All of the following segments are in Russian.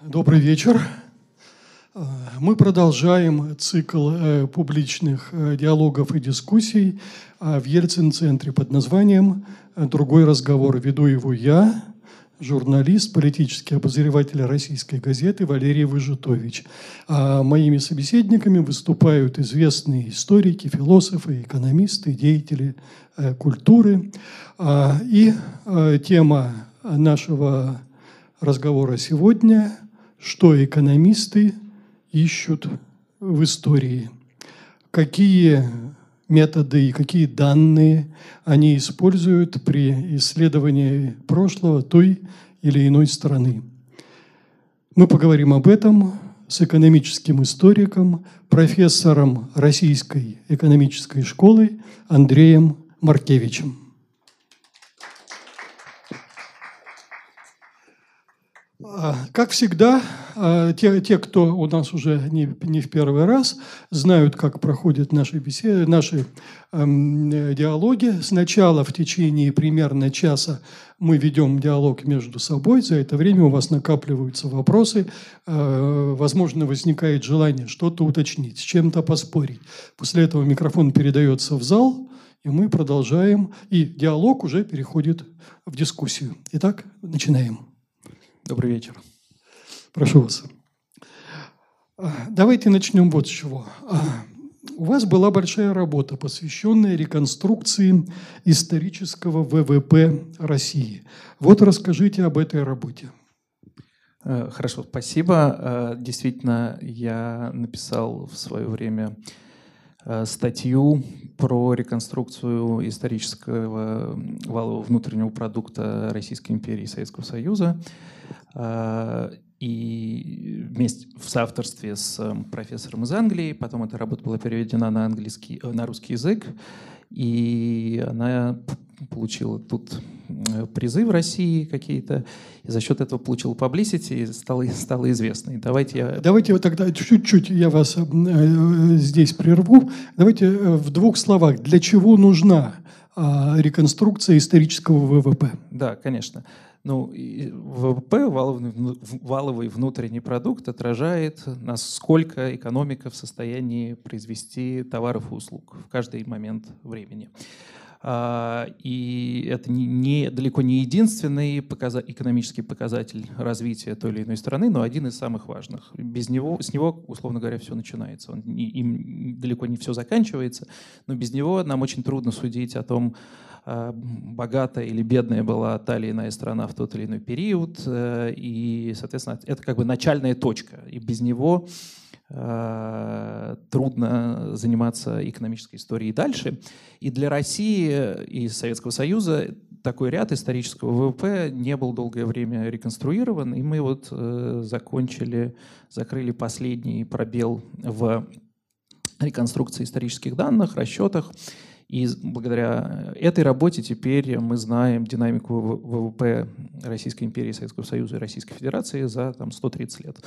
Добрый вечер. Мы продолжаем цикл э, публичных э, диалогов и дискуссий в Ельцин-центре под названием «Другой разговор». Веду его я, журналист, политический обозреватель российской газеты Валерий Выжитович. А моими собеседниками выступают известные историки, философы, экономисты, деятели э, культуры. И тема нашего разговора сегодня – что экономисты ищут в истории, какие методы и какие данные они используют при исследовании прошлого той или иной страны. Мы поговорим об этом с экономическим историком, профессором Российской экономической школы Андреем Маркевичем. А, как всегда, а, те, те, кто у нас уже не, не в первый раз, знают, как проходят наши, беседы, наши эм, диалоги. Сначала в течение примерно часа мы ведем диалог между собой. За это время у вас накапливаются вопросы. Э, возможно, возникает желание что-то уточнить, с чем-то поспорить. После этого микрофон передается в зал, и мы продолжаем. И диалог уже переходит в дискуссию. Итак, начинаем. Добрый вечер. Прошу вас. Давайте начнем вот с чего. У вас была большая работа, посвященная реконструкции исторического ВВП России. Вот расскажите об этой работе. Э, хорошо, спасибо. Э, действительно, я написал в свое время э, статью про реконструкцию исторического валового внутреннего продукта Российской империи и Советского Союза. А, и вместе в соавторстве с эм, профессором из Англии. Потом эта работа была переведена на английский, э, на русский язык, и она получила тут э, призы в России какие-то, и за счет этого получила publicity и стала, стала известной. Давайте я... Давайте вот тогда чуть-чуть я вас э, здесь прерву. Давайте в двух словах. Для чего нужна а, реконструкция исторического ВВП? Да, конечно. Ну, ВВП, валовый, валовый внутренний продукт, отражает, насколько экономика в состоянии произвести товаров и услуг в каждый момент времени. А, и это не, далеко не единственный показа, экономический показатель развития той или иной страны, но один из самых важных. Без него, с него, условно говоря, все начинается. Он, им далеко не все заканчивается, но без него нам очень трудно судить о том, а, богатая или бедная была та или иная страна в тот или иной период. Э, и, соответственно, это как бы начальная точка. И без него э, трудно заниматься экономической историей дальше. И для России и Советского Союза такой ряд исторического ВВП не был долгое время реконструирован, и мы вот э, закончили, закрыли последний пробел в реконструкции исторических данных, расчетах. И благодаря этой работе теперь мы знаем динамику ВВП Российской империи, Советского Союза и Российской Федерации за там, 130 лет.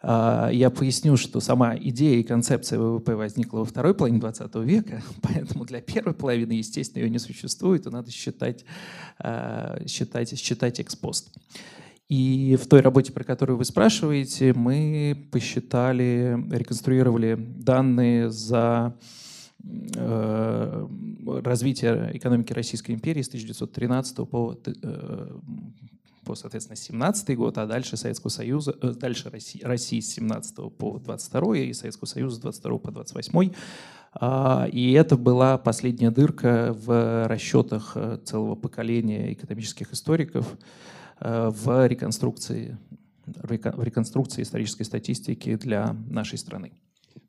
А, я поясню, что сама идея и концепция ВВП возникла во второй половине 20 века, поэтому для первой половины, естественно, ее не существует, и надо считать, а, считать, считать экспост. И в той работе, про которую вы спрашиваете, мы посчитали, реконструировали данные за развития экономики Российской империи с 1913 по, э, по соответственно, 17 год, а дальше Советского Союза, э, дальше России, России с 17 по 22 и Советского Союза с 22 по 28. А, и это была последняя дырка в расчетах целого поколения экономических историков в реконструкции, в реконструкции исторической статистики для нашей страны.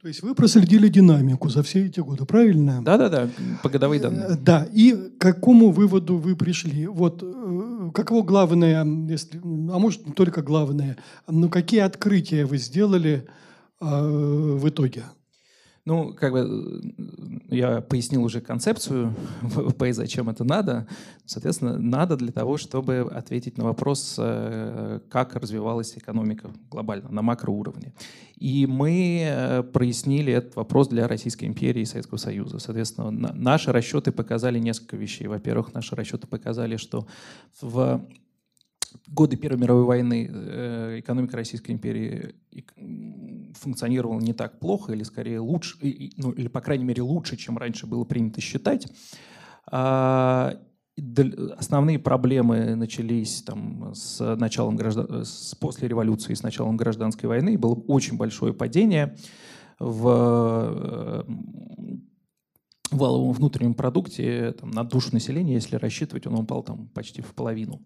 То есть вы проследили динамику за все эти годы, правильно? Да-да-да, по годовые данные. Э, да, и к какому выводу вы пришли? Вот э, каково главное, если, а может не только главное, но какие открытия вы сделали э, в итоге? Ну, как бы э, я пояснил уже концепцию ВВП и зачем это надо. Соответственно, надо для того, чтобы ответить на вопрос, э, как развивалась экономика глобально, на макроуровне. И мы э, прояснили этот вопрос для Российской империи и Советского Союза. Соответственно, наши расчеты показали несколько вещей. Во-первых, наши расчеты показали, что в годы Первой мировой войны экономика Российской империи функционировала не так плохо, или скорее лучше, ну, или, по крайней мере, лучше, чем раньше было принято считать. А, основные проблемы начались там, с началом граждан... с, после революции, с началом гражданской войны. Было очень большое падение в э, валовом внутреннем продукте там, на душу населения, если рассчитывать, он упал там почти в половину.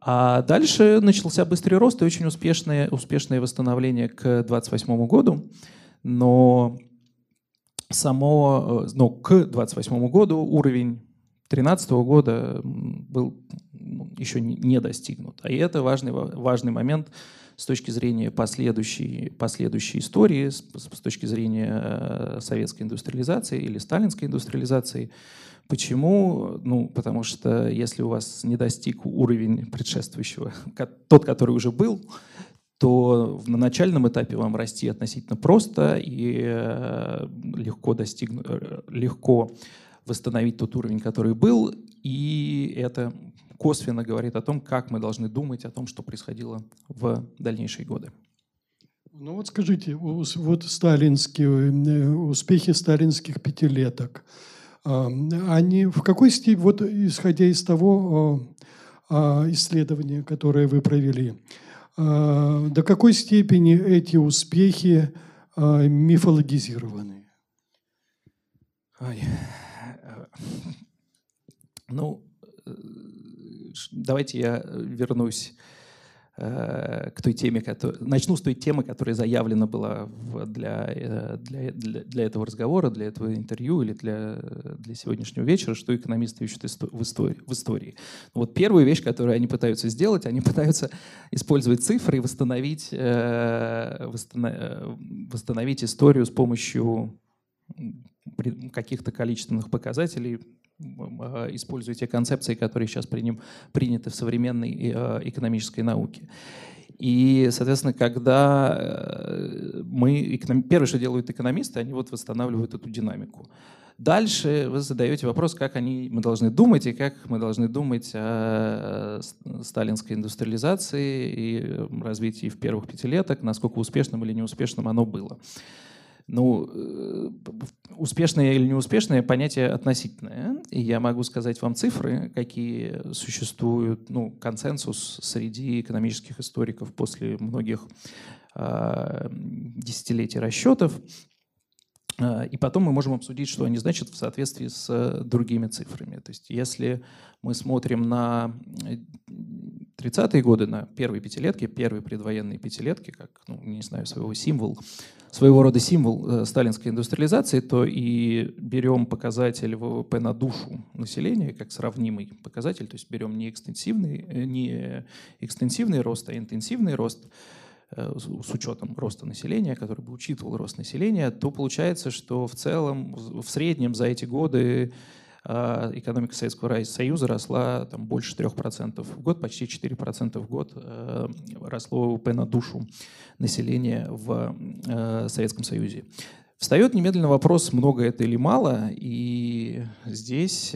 А дальше начался быстрый рост и очень успешное, успешное восстановление к 28 году. Но само, э, но к 28 году уровень 2013 года был еще не достигнут. А это важный, важный момент с точки зрения последующей, последующей истории, с, с точки зрения э, советской индустриализации или сталинской индустриализации. Почему? Ну, потому что если у вас не достиг уровень предшествующего, тот, который уже был, то на начальном этапе вам расти относительно просто и э, легко достигнуть, э, легко восстановить тот уровень, который был, и это косвенно говорит о том, как мы должны думать о том, что происходило в дальнейшие годы. Ну вот скажите, вот сталинские э, успехи сталинских пятилеток, а, они в какой степени, вот исходя из того а, исследования, которое вы провели, а, до какой степени эти успехи мифологизированы? Ой. Ну, э, давайте я вернусь э, к той теме, начну с той темы, которая заявлена была для, э, для, для, для этого разговора, для этого интервью или для, для сегодняшнего вечера, что экономисты ищут в истории. В истории. Вот первую вещь, которую они пытаются сделать, они пытаются использовать цифры и восстановить, восстановить историю с помощью каких-то количественных показателей, используя те концепции, которые сейчас приним, приняты в современной э, экономической науке. И, соответственно, когда э, мы... Первое, что делают экономисты, они вот восстанавливают эту динамику. Дальше вы задаете вопрос, как они, мы должны думать, и как мы должны думать о сталинской индустриализации и развитии в первых пятилеток, насколько успешным или неуспешным оно было. Ну, э, успешное или неуспешное понятие относительное. И я могу сказать вам цифры, какие существуют, ну, консенсус среди экономических историков после многих э, десятилетий расчетов. А, и потом мы можем обсудить, что они значат в соответствии с другими цифрами. То есть если мы смотрим на 30-е годы, на первые пятилетки, первые предвоенные пятилетки, как, ну, не знаю, своего символ, своего рода символ э, сталинской индустриализации, то и берем показатель ВВП на душу населения как сравнимый показатель, то есть берем не экстенсивный, э, не экстенсивный рост, а интенсивный рост, Э, с учетом роста населения, который бы учитывал рост населения, то получается, что в целом, в среднем за эти годы э, экономика Советского Союза росла там, больше 3% в год, почти 4% в год э, росло ВВП на душу населения в Советском Союзе. Встает немедленно вопрос, много это или мало, и здесь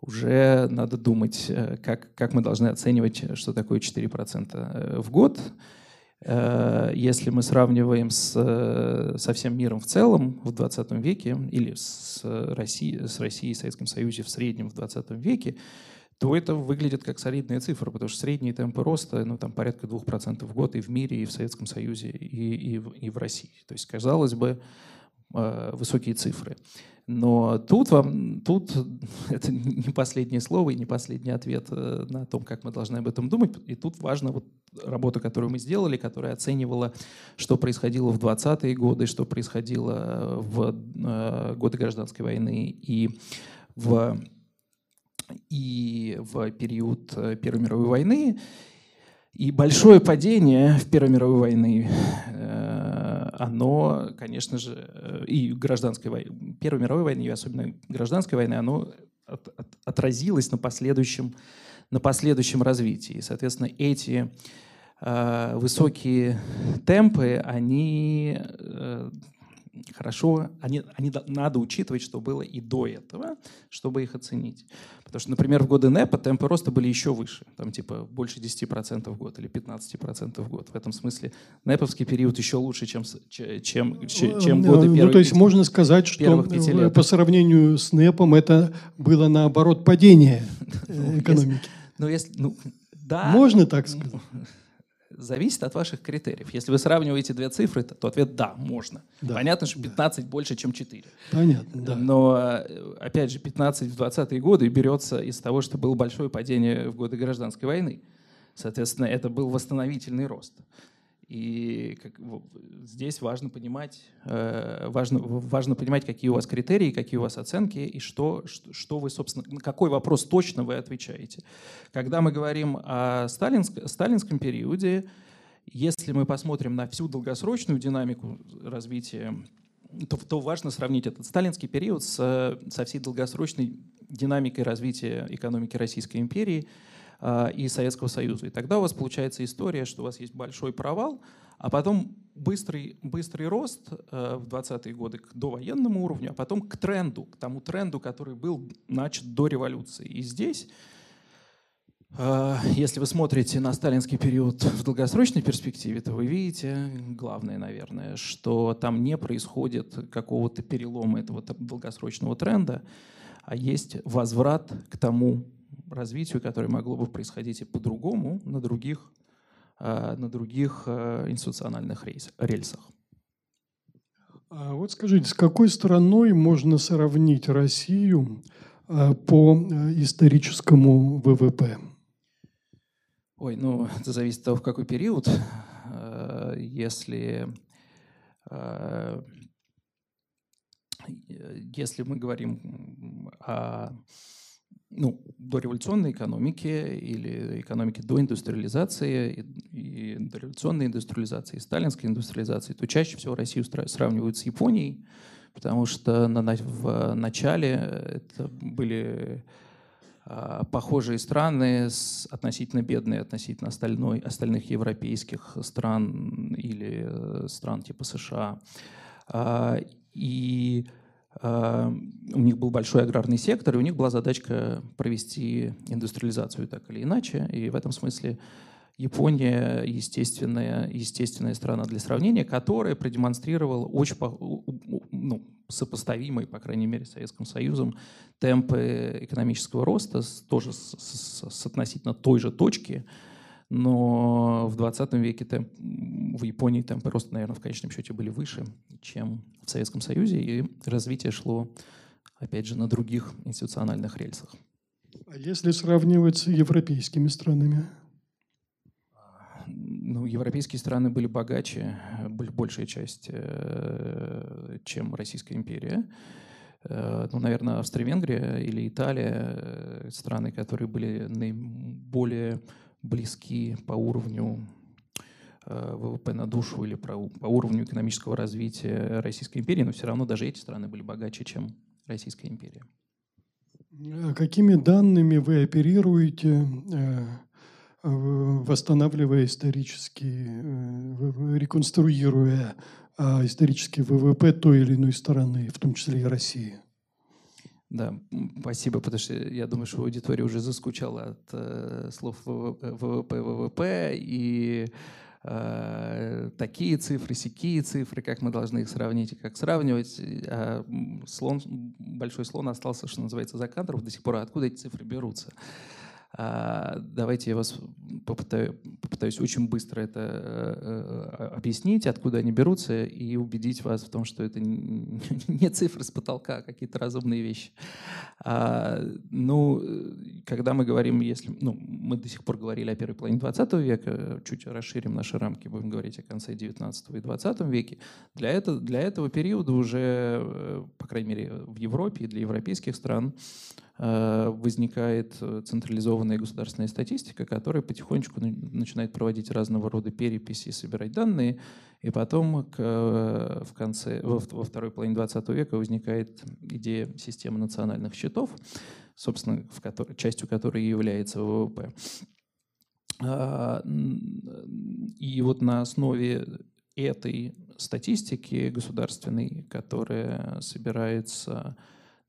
уже надо думать, как, как мы должны оценивать, что такое 4% э, в год. Если мы сравниваем с, со всем миром в целом в 20 веке или с Россией, с Россией и Советским Союзом в среднем в 20 веке, то это выглядит как солидная цифра, потому что средние темпы роста ну, там, порядка 2% в год и в мире, и в Советском Союзе, и, и, и в России. То есть, казалось бы, высокие цифры. Но тут вам, тут это не последнее слово и не последний ответ э, на том, как мы должны об этом думать. И тут важна вот работа, которую мы сделали, которая оценивала, что происходило в 20-е годы, что происходило в э, годы гражданской войны и в, и в период э, Первой мировой войны. И большое падение в Первой мировой войны оно, конечно же, и гражданской войны, Первой мировой войны, и особенно гражданской войны, оно от, от, отразилось на последующем, на последующем развитии. И, соответственно, эти э, высокие темпы, они э, хорошо, они, они надо учитывать, что было и до этого, чтобы их оценить. Потому что, например, в годы НЭПа темпы роста были еще выше, там типа больше 10% в год или 15% в год. В этом смысле НЭПовский период еще лучше, чем, чем, чем годы ну, первых Ну, то есть пяти, можно сказать, что по сравнению с НЭПом это было наоборот падение экономики. Ну, если, ну, да. Можно так сказать? Зависит от ваших критериев. Если вы сравниваете две цифры, то ответ «да, можно». Да. Понятно, что 15 да. больше, чем 4. Понятно, да. Но, э, опять же, 15 в 20-е годы берется из того, что было большое падение в годы гражданской войны. Соответственно, это был восстановительный рост. И как, здесь важно понимать, э, важно, важно понимать, какие у вас критерии, какие у вас оценки и что, что, вы, собственно, на какой вопрос точно вы отвечаете. Когда мы говорим о сталинск, сталинском периоде, если мы посмотрим на всю долгосрочную динамику развития, то, то важно сравнить этот сталинский период с, со всей долгосрочной динамикой развития экономики Российской империи – и Советского Союза. И тогда у вас получается история, что у вас есть большой провал, а потом быстрый, быстрый рост э, в 20-е годы к довоенному уровню, а потом к тренду, к тому тренду, который был начат до революции. И здесь э, если вы смотрите на сталинский период в долгосрочной перспективе, то вы видите, главное, наверное, что там не происходит какого-то перелома этого долгосрочного тренда, а есть возврат к тому развитию, которое могло бы происходить и по-другому на других, а, на других а, институциональных рельсах. А вот скажите, с какой страной можно сравнить Россию а, по историческому ВВП? Ой, ну это зависит от того, в какой период. Если, если мы говорим о ну, дореволюционной экономики или экономики до индустриализации и, и дореволюционной индустриализации, и сталинской индустриализации, то чаще всего Россию сравнивают с Японией, потому что на, в начале это были а, похожие страны, с, относительно бедные относительно остальной, остальных европейских стран или э, стран типа США. А, и у них был большой аграрный сектор, и у них была задачка провести индустриализацию так или иначе. И в этом смысле Япония естественная, естественная страна для сравнения, которая продемонстрировала очень ну, сопоставимые, по крайней мере, с Советским Союзом темпы экономического роста, тоже с, с, с относительно той же точки, но в 20 веке темп, в Японии темпы роста, наверное, в конечном счете были выше, чем в Советском Союзе, и развитие шло, опять же, на других институциональных рельсах. А если сравнивать с европейскими странами? Ну, европейские страны были богаче, большая часть, э, чем Российская империя. Э, ну, наверное, Австро-Венгрия или Италия, э, страны, которые были наиболее близки по уровню э, ВВП на душу или по уровню экономического развития Российской империи, но все равно даже эти страны были богаче, чем Российская империя. А какими данными вы оперируете, э, восстанавливая исторически, э, реконструируя а, исторический ВВП той или иной страны, в том числе и России? Да, спасибо, потому что я думаю, что аудитория уже заскучала от э, слов ВВП, ВВП и э, такие цифры, сякие цифры, как мы должны их сравнить и как сравнивать. А слон, большой слон остался, что называется, за кадром до сих пор. Откуда эти цифры берутся? А, давайте я вас попытаю, попытаюсь очень быстро это э, э, объяснить, откуда они берутся, и убедить вас в том, что это не цифры с потолка, а какие-то разумные вещи. А, ну, когда мы говорим, если ну, мы до сих пор говорили о первой половине 20 века, чуть расширим наши рамки, будем говорить о конце 19 и 20 веке, для, этого, для этого периода уже, э, по крайней мере, в Европе и для европейских стран Э, возникает э, централизованная государственная статистика, которая потихонечку начинает проводить разного рода переписи, собирать данные, и потом к, э, в конце, во, во второй половине 20 века возникает идея системы национальных счетов, собственно, в которой, частью которой является ВВП. А, и вот на основе этой статистики государственной, которая собирается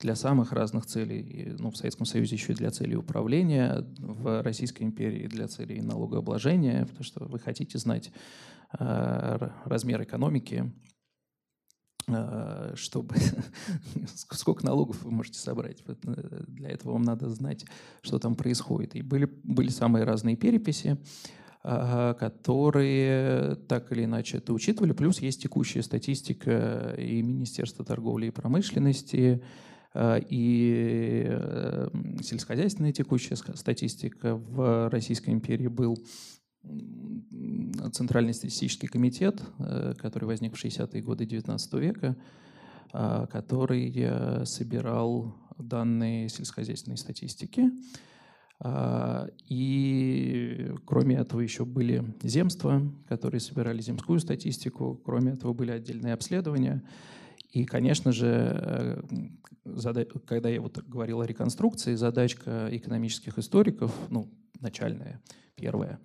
для самых разных целей. Ну, в Советском Союзе еще и для целей управления, в Российской империи для целей налогообложения, потому что вы хотите знать э, размер экономики, э, чтобы сколько налогов вы можете собрать. Э, для этого вам надо знать, что там происходит. И были, были самые разные переписи которые так или иначе это учитывали. Плюс есть текущая статистика и Министерства торговли и промышленности, Э, и э, сельскохозяйственная текущая статистика в Российской империи был Центральный статистический комитет, э, который возник в 60-е годы XIX века, который собирал данные сельскохозяйственной статистики. И кроме этого еще были земства, которые собирали земскую статистику. Кроме этого были отдельные обследования. И, конечно же, когда я вот говорил о реконструкции, задачка экономических историков, ну, начальная, первая,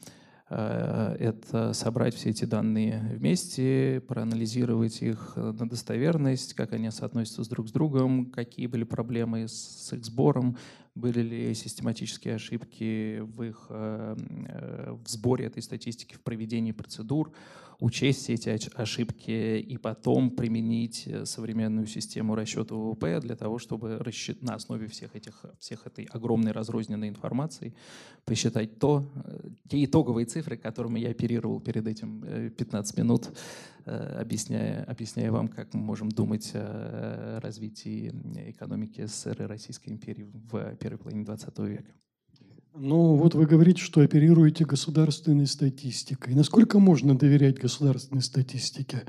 э, это собрать все эти данные вместе, проанализировать их на достоверность, как они соотносятся друг с другом, какие были проблемы с их сбором, были ли систематические ошибки в их э, э, в сборе этой статистики, в проведении процедур, учесть все эти ошибки и потом применить современную систему расчета ВВП для того, чтобы рассчит... на основе всех, этих, всех этой огромной разрозненной информации посчитать то, э, те итоговые цифры, которыми я оперировал перед этим 15 э, минут, объясняя, объясняя вам, как мы можем думать о развитии экономики СССР и Российской империи в первой половине 20 века. Ну, вот вы говорите, что оперируете государственной статистикой. Насколько можно доверять государственной статистике,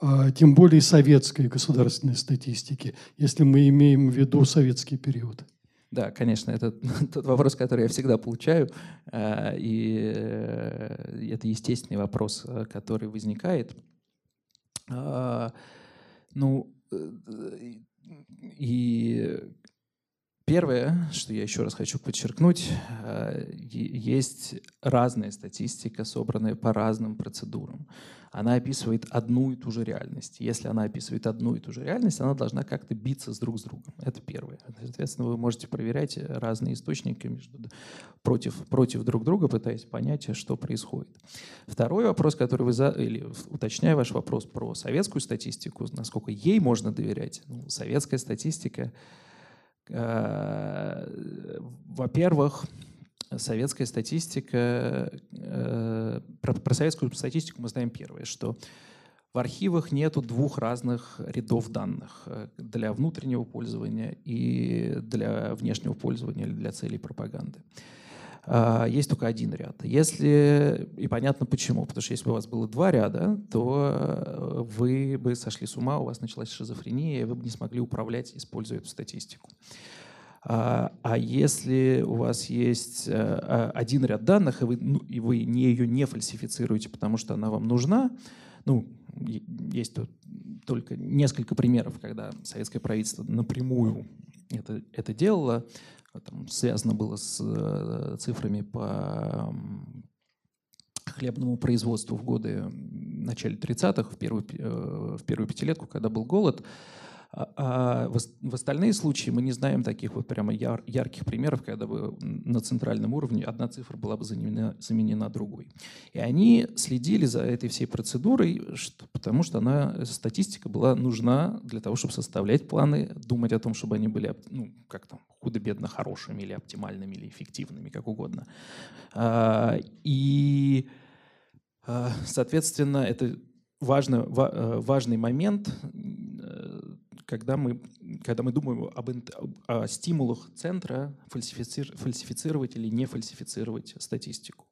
а, тем более советской государственной статистике, если мы имеем в виду советский период? Да, конечно, это тот вопрос, который я всегда получаю, а, и э, это естественный вопрос, э, который возникает. А, ну, э, и Первое, что я еще раз хочу подчеркнуть, э, есть разная статистика, собранная по разным процедурам. Она описывает одну и ту же реальность. Если она описывает одну и ту же реальность, она должна как-то биться с друг с другом. Это первое. Соответственно, вы можете проверять разные источники между, против, против друг друга, пытаясь понять, что происходит. Второй вопрос, который вы... За, или уточняя ваш вопрос про советскую статистику, насколько ей можно доверять. Ну, советская статистика во-первых, советская статистика, э, про, про советскую статистику мы знаем первое, что в архивах нету двух разных рядов данных э, для внутреннего пользования и для внешнего пользования или для целей пропаганды. А, есть только один ряд. Если, и понятно почему, потому что если бы у вас было два ряда, то э, вы бы сошли с ума, у вас началась шизофрения, и вы бы не смогли управлять, используя эту статистику. А, а если у вас есть э, а, один ряд данных, и вы, ну, и вы не, ее не фальсифицируете, потому что она вам нужна, ну, есть тут только несколько примеров, когда советское правительство напрямую это, это делало, там связано было с э, цифрами по хлебному производству в годы в начале 30-х, в первую, э, в первую пятилетку, когда был голод. А, а в остальные случаи мы не знаем таких вот прямо яр, ярких примеров, когда бы на центральном уровне одна цифра была бы заменена, заменена другой. И они следили за этой всей процедурой, что, потому что она, статистика была нужна для того, чтобы составлять планы, думать о том, чтобы они были ну, как там, худо-бедно хорошими или оптимальными, или эффективными, как угодно. А, и, а, соответственно, это важно, э, важный момент, когда мы, когда мы думаем об, о стимулах центра фальсифици, фальсифицировать или не фальсифицировать статистику.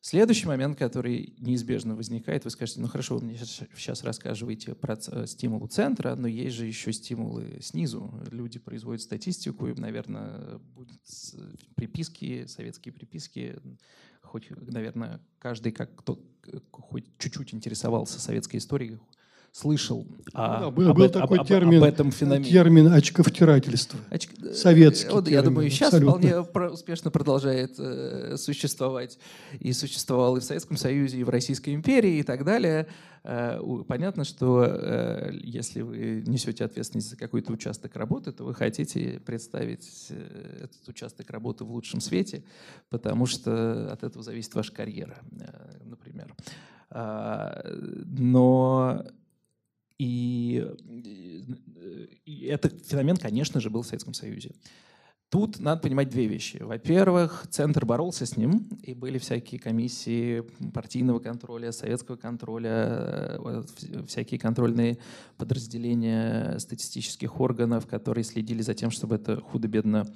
Следующий момент, который неизбежно возникает, вы скажете, ну хорошо, вы мне сейчас рассказываете про стимулы центра, но есть же еще стимулы снизу. Люди производят статистику, и, наверное, будут приписки, советские приписки. Хоть, наверное, каждый, как кто хоть чуть-чуть интересовался советской историей, слышал о, ну, да, был, был об, такой об, термин, об этом феномене. термин очковтирательство. Оч... Советский вот, термин, Я думаю, сейчас абсолютно. вполне успешно продолжает э, существовать. И существовал и в Советском Союзе, и в Российской империи, и так далее. Э, понятно, что э, если вы несете ответственность за какой-то участок работы, то вы хотите представить э, этот участок работы в лучшем свете, потому что от этого зависит ваша карьера, э, например. А, но и, и этот феномен, конечно же, был в Советском Союзе. Тут надо понимать две вещи. Во-первых, Центр боролся с ним, и были всякие комиссии партийного контроля, советского контроля, э, всякие контрольные подразделения статистических органов, которые следили за тем, чтобы это худо-бедно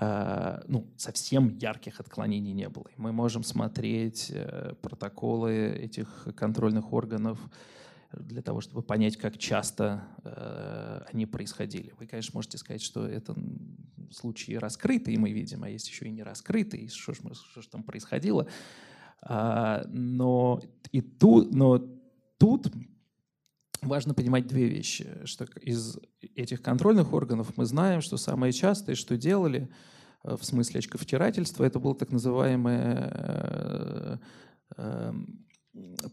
Э, ну, совсем ярких отклонений не было. Мы можем смотреть э, протоколы этих контрольных органов для того, чтобы понять, как часто э, они происходили. Вы, конечно, можете сказать, что это случаи раскрытые, мы видим, а есть еще и не раскрытые, что же, что же там происходило. А, но, и тут, но тут важно понимать две вещи, что из этих контрольных органов мы знаем, что самое частое, что делали э, в смысле очковтирательства, это было так называемое э, эм,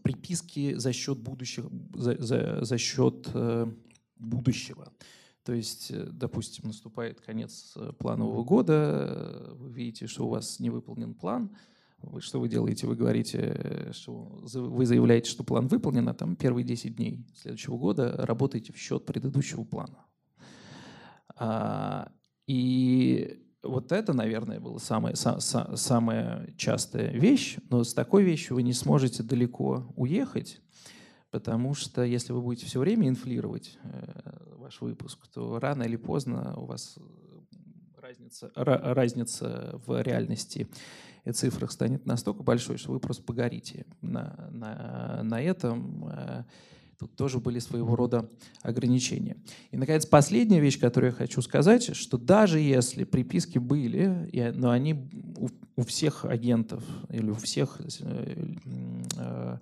приписки за счет будущих, за, за, за счет э, будущего. То есть, допустим, наступает конец планового года, вы видите, что у вас не выполнен план, вы, что вы делаете? Вы говорите, что вы заявляете, что план выполнен, а там первые 10 дней следующего года работаете в счет предыдущего плана. А, и вот это, наверное, была самая, са, са, самая частая вещь, но с такой вещью вы не сможете далеко уехать, потому что если вы будете все время инфлировать э, ваш выпуск, то рано или поздно у вас разница, разница в реальности и цифрах станет настолько большой, что вы просто погорите на, на, на этом. Э, тут тоже были своего рода ограничения. И, наконец, последняя вещь, которую я хочу сказать, что даже если приписки были, но они у, всех агентов или у всех э, э,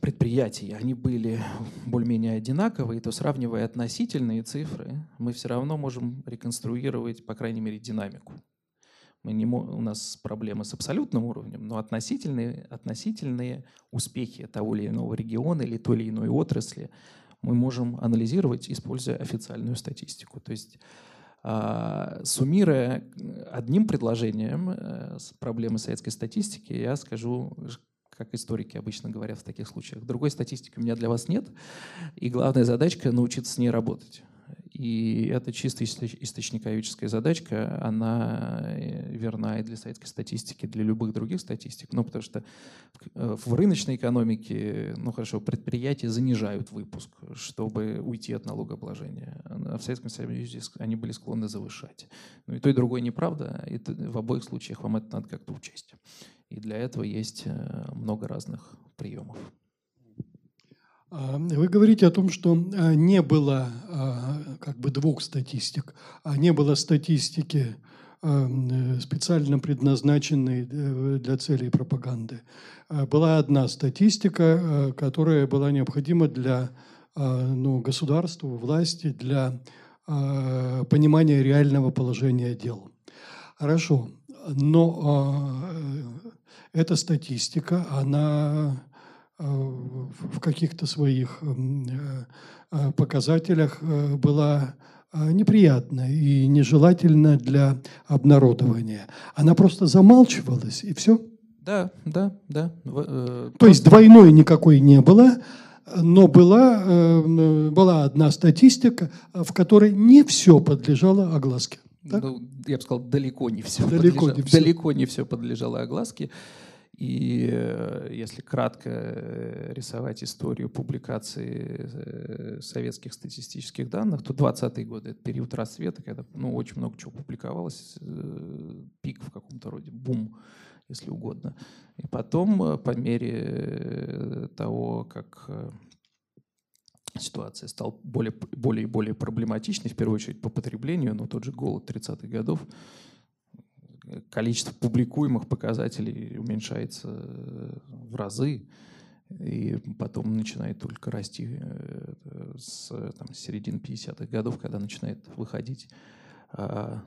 предприятий, они были более-менее одинаковые, то сравнивая относительные цифры, мы все равно можем реконструировать, по крайней мере, динамику. Мы не, у нас проблемы с абсолютным уровнем, но относительные, относительные успехи того или иного региона или той или иной отрасли мы можем анализировать, используя официальную статистику. То есть а, суммируя одним предложением э, проблемы советской статистики, я скажу, как историки обычно говорят в таких случаях. Другой статистики у меня для вас нет, и главная задачка — научиться с ней работать. И эта чисто источниковическая задачка, она э, верна и для советской статистики, и для любых других статистик. Ну, потому что в рыночной экономике, ну хорошо, предприятия занижают выпуск, чтобы уйти от налогообложения. А в Советском Союзе они были склонны завышать. Ну и то, и другое неправда. И в обоих случаях вам это надо как-то учесть. И для этого есть э, много разных приемов. А, вы говорите о том, что а, не было а, как бы двух статистик, а не было статистики специально предназначенной э, для целей пропаганды. Была одна статистика, которая была необходима для ну, государства, власти, для понимания реального положения дел. Хорошо, но эта статистика, она Э, в каких-то своих э, э, показателях была неприятна и нежелательна для обнародования. Она просто замалчивалась, и все. Да, да, да. То есть двойной никакой не было, но была, была одна статистика, в которой не все подлежало огласке. Так? Ну, я бы сказал, далеко не все. Далеко, подлежало, не, все. далеко не все подлежало огласке. И э, если кратко э, рисовать историю публикации э, советских статистических данных, то 20-е годы — это период расцвета, когда ну, очень много чего публиковалось, пик в каком-то роде, бум, если угодно. И потом, по мере того, как ситуация стала более, более и более проблематичной, в первую очередь по потреблению, но тот же голод 30-х годов, количество публикуемых показателей уменьшается в разы. и потом начинает только расти с там, середины 50-х годов, когда начинает выходить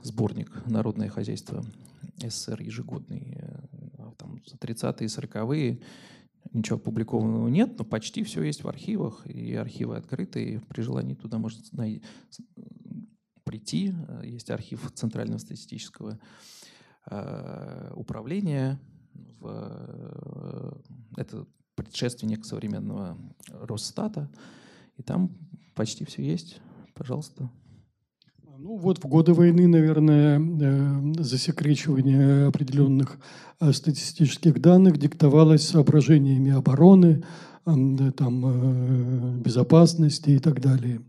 сборник «Народное хозяйство СССР» ежегодный. Там, за 30-е и 40-е Ничего опубликованного нет, но почти все есть в архивах, и архивы открыты, и при желании туда можно прийти. Есть архив Центрального статистического э, управления. В, это предшественник современного Росстата, и там почти все есть. Пожалуйста. Ну вот в годы войны, наверное, э, засекречивание определенных э, статистических данных диктовалось соображениями обороны, там, э, безопасности и так далее.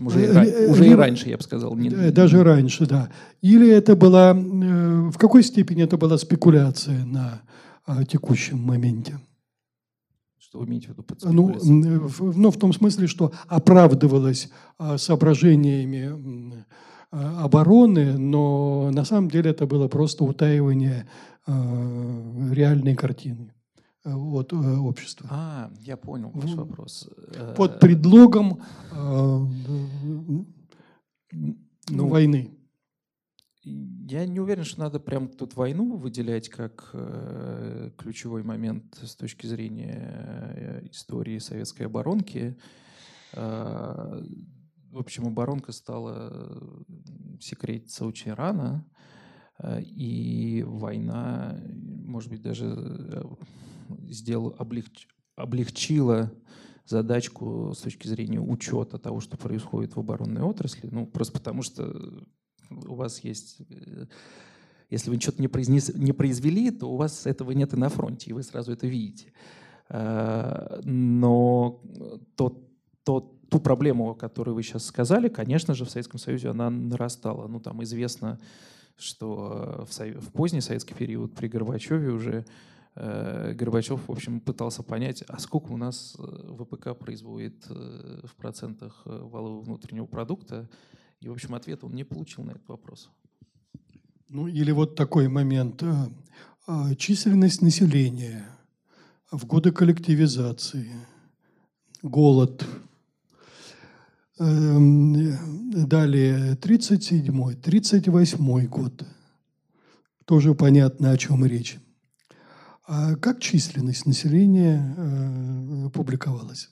А, уже, и, уже и раньше, я бы сказал. Не... Даже раньше, да. Или это была, в какой степени это была спекуляция на текущем моменте? Что вы имеете в виду под ну, в, ну, в том смысле, что оправдывалось а, соображениями а, обороны, но на самом деле это было просто утаивание а, реальной картины от общества. А, я понял ваш вопрос. Под предлогом ну, войны. Я не уверен, что надо прям тут войну выделять как э, ключевой момент с точки зрения э, истории советской оборонки. Э, в общем, оборонка стала секретиться очень рано, э, и война, может быть, даже э, сделала, облегч, облегчила задачку с точки зрения учета того, что происходит в оборонной отрасли. Ну, просто потому что у вас есть... Э, если вы что-то не, произнес, не произвели, то у вас этого нет и на фронте, и вы сразу это видите. Э, но тот, тот, ту проблему, о которой вы сейчас сказали, конечно же, в Советском Союзе она нарастала. Ну, там известно, что в, в поздний советский период при Горбачеве уже э, Горбачев, в общем, пытался понять, а сколько у нас ВПК производит в процентах валового внутреннего продукта, и, в общем, ответ он не получил на этот вопрос. Ну, или вот такой момент. Э, э, численность населения в годы коллективизации, голод, эм, Далее, 37-й, 38-й год. Тоже понятно, о чем речь. А как численность населения э, публиковалась?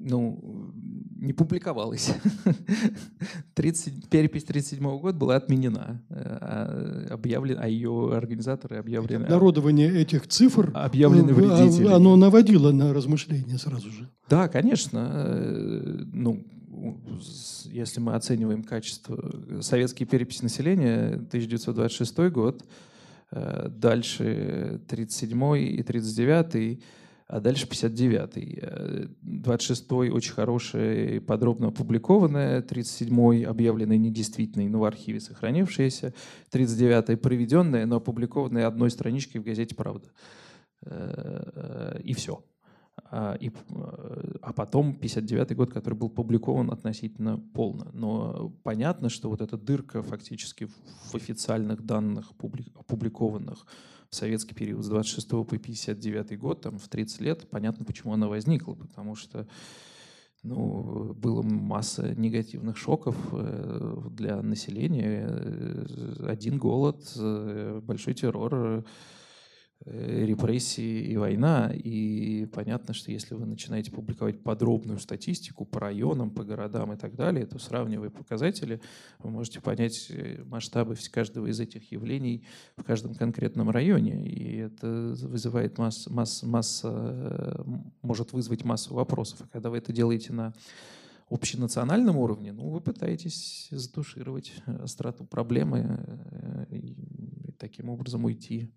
Ну, не публиковалась. 30, перепись 1937 года была отменена, э, а, объявлен, а ее организаторы объявлены... Народование этих цифр объявлены вредителями. Оно наводило на размышления сразу же. Да, конечно. Э, ну, если мы оцениваем качество... Советские переписи населения, 1926 год, э, дальше 37 и 39 а дальше 59-й. 26-й очень хороший, подробно опубликованный, 37-й объявленный недействительный, но в архиве сохранившийся, 39-й проведенный, но опубликованный одной страничкой в газете «Правда». Э, и все. А, и, а потом 59 год, который был публикован относительно полно. Но понятно, что вот эта дырка фактически в официальных данных, опубликованных в советский период с 26 по 59 год, там в 30 лет, понятно, почему она возникла, потому что ну, было масса негативных шоков э, для населения. Э, один голод, э, большой террор, Э, репрессии и война. И понятно, что если вы начинаете публиковать подробную статистику по районам, по городам и так далее, то сравнивая показатели, вы можете понять э, масштабы каждого из этих явлений в каждом конкретном районе. И это вызывает масс, масс, масса, э, может вызвать массу вопросов. А когда вы это делаете на общенациональном уровне, ну, вы пытаетесь затушировать остроту проблемы и таким образом уйти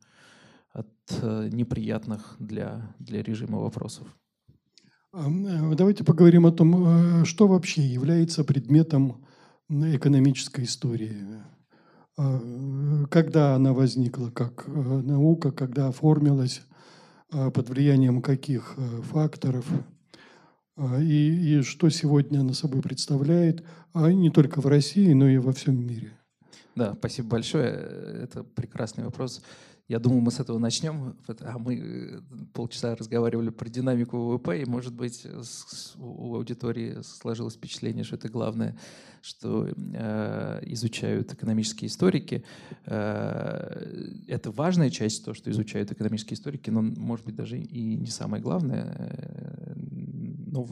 от э, неприятных для, для режима вопросов. Э, давайте поговорим о том, э, что вообще является предметом экономической истории. Когда она возникла как наука, когда оформилась, под влиянием каких факторов, и, и что сегодня она собой представляет, а не только в России, но и во всем мире. Да, спасибо большое. Это прекрасный вопрос. Я думал, мы с этого начнем, а мы э, полчаса разговаривали про динамику ВВП, и, может быть, у аудитории сложилось впечатление, что это главное, что э, изучают экономические историки. Э, это важная часть, то, что изучают экономические историки, но, может быть, даже и не самое главное. Э, но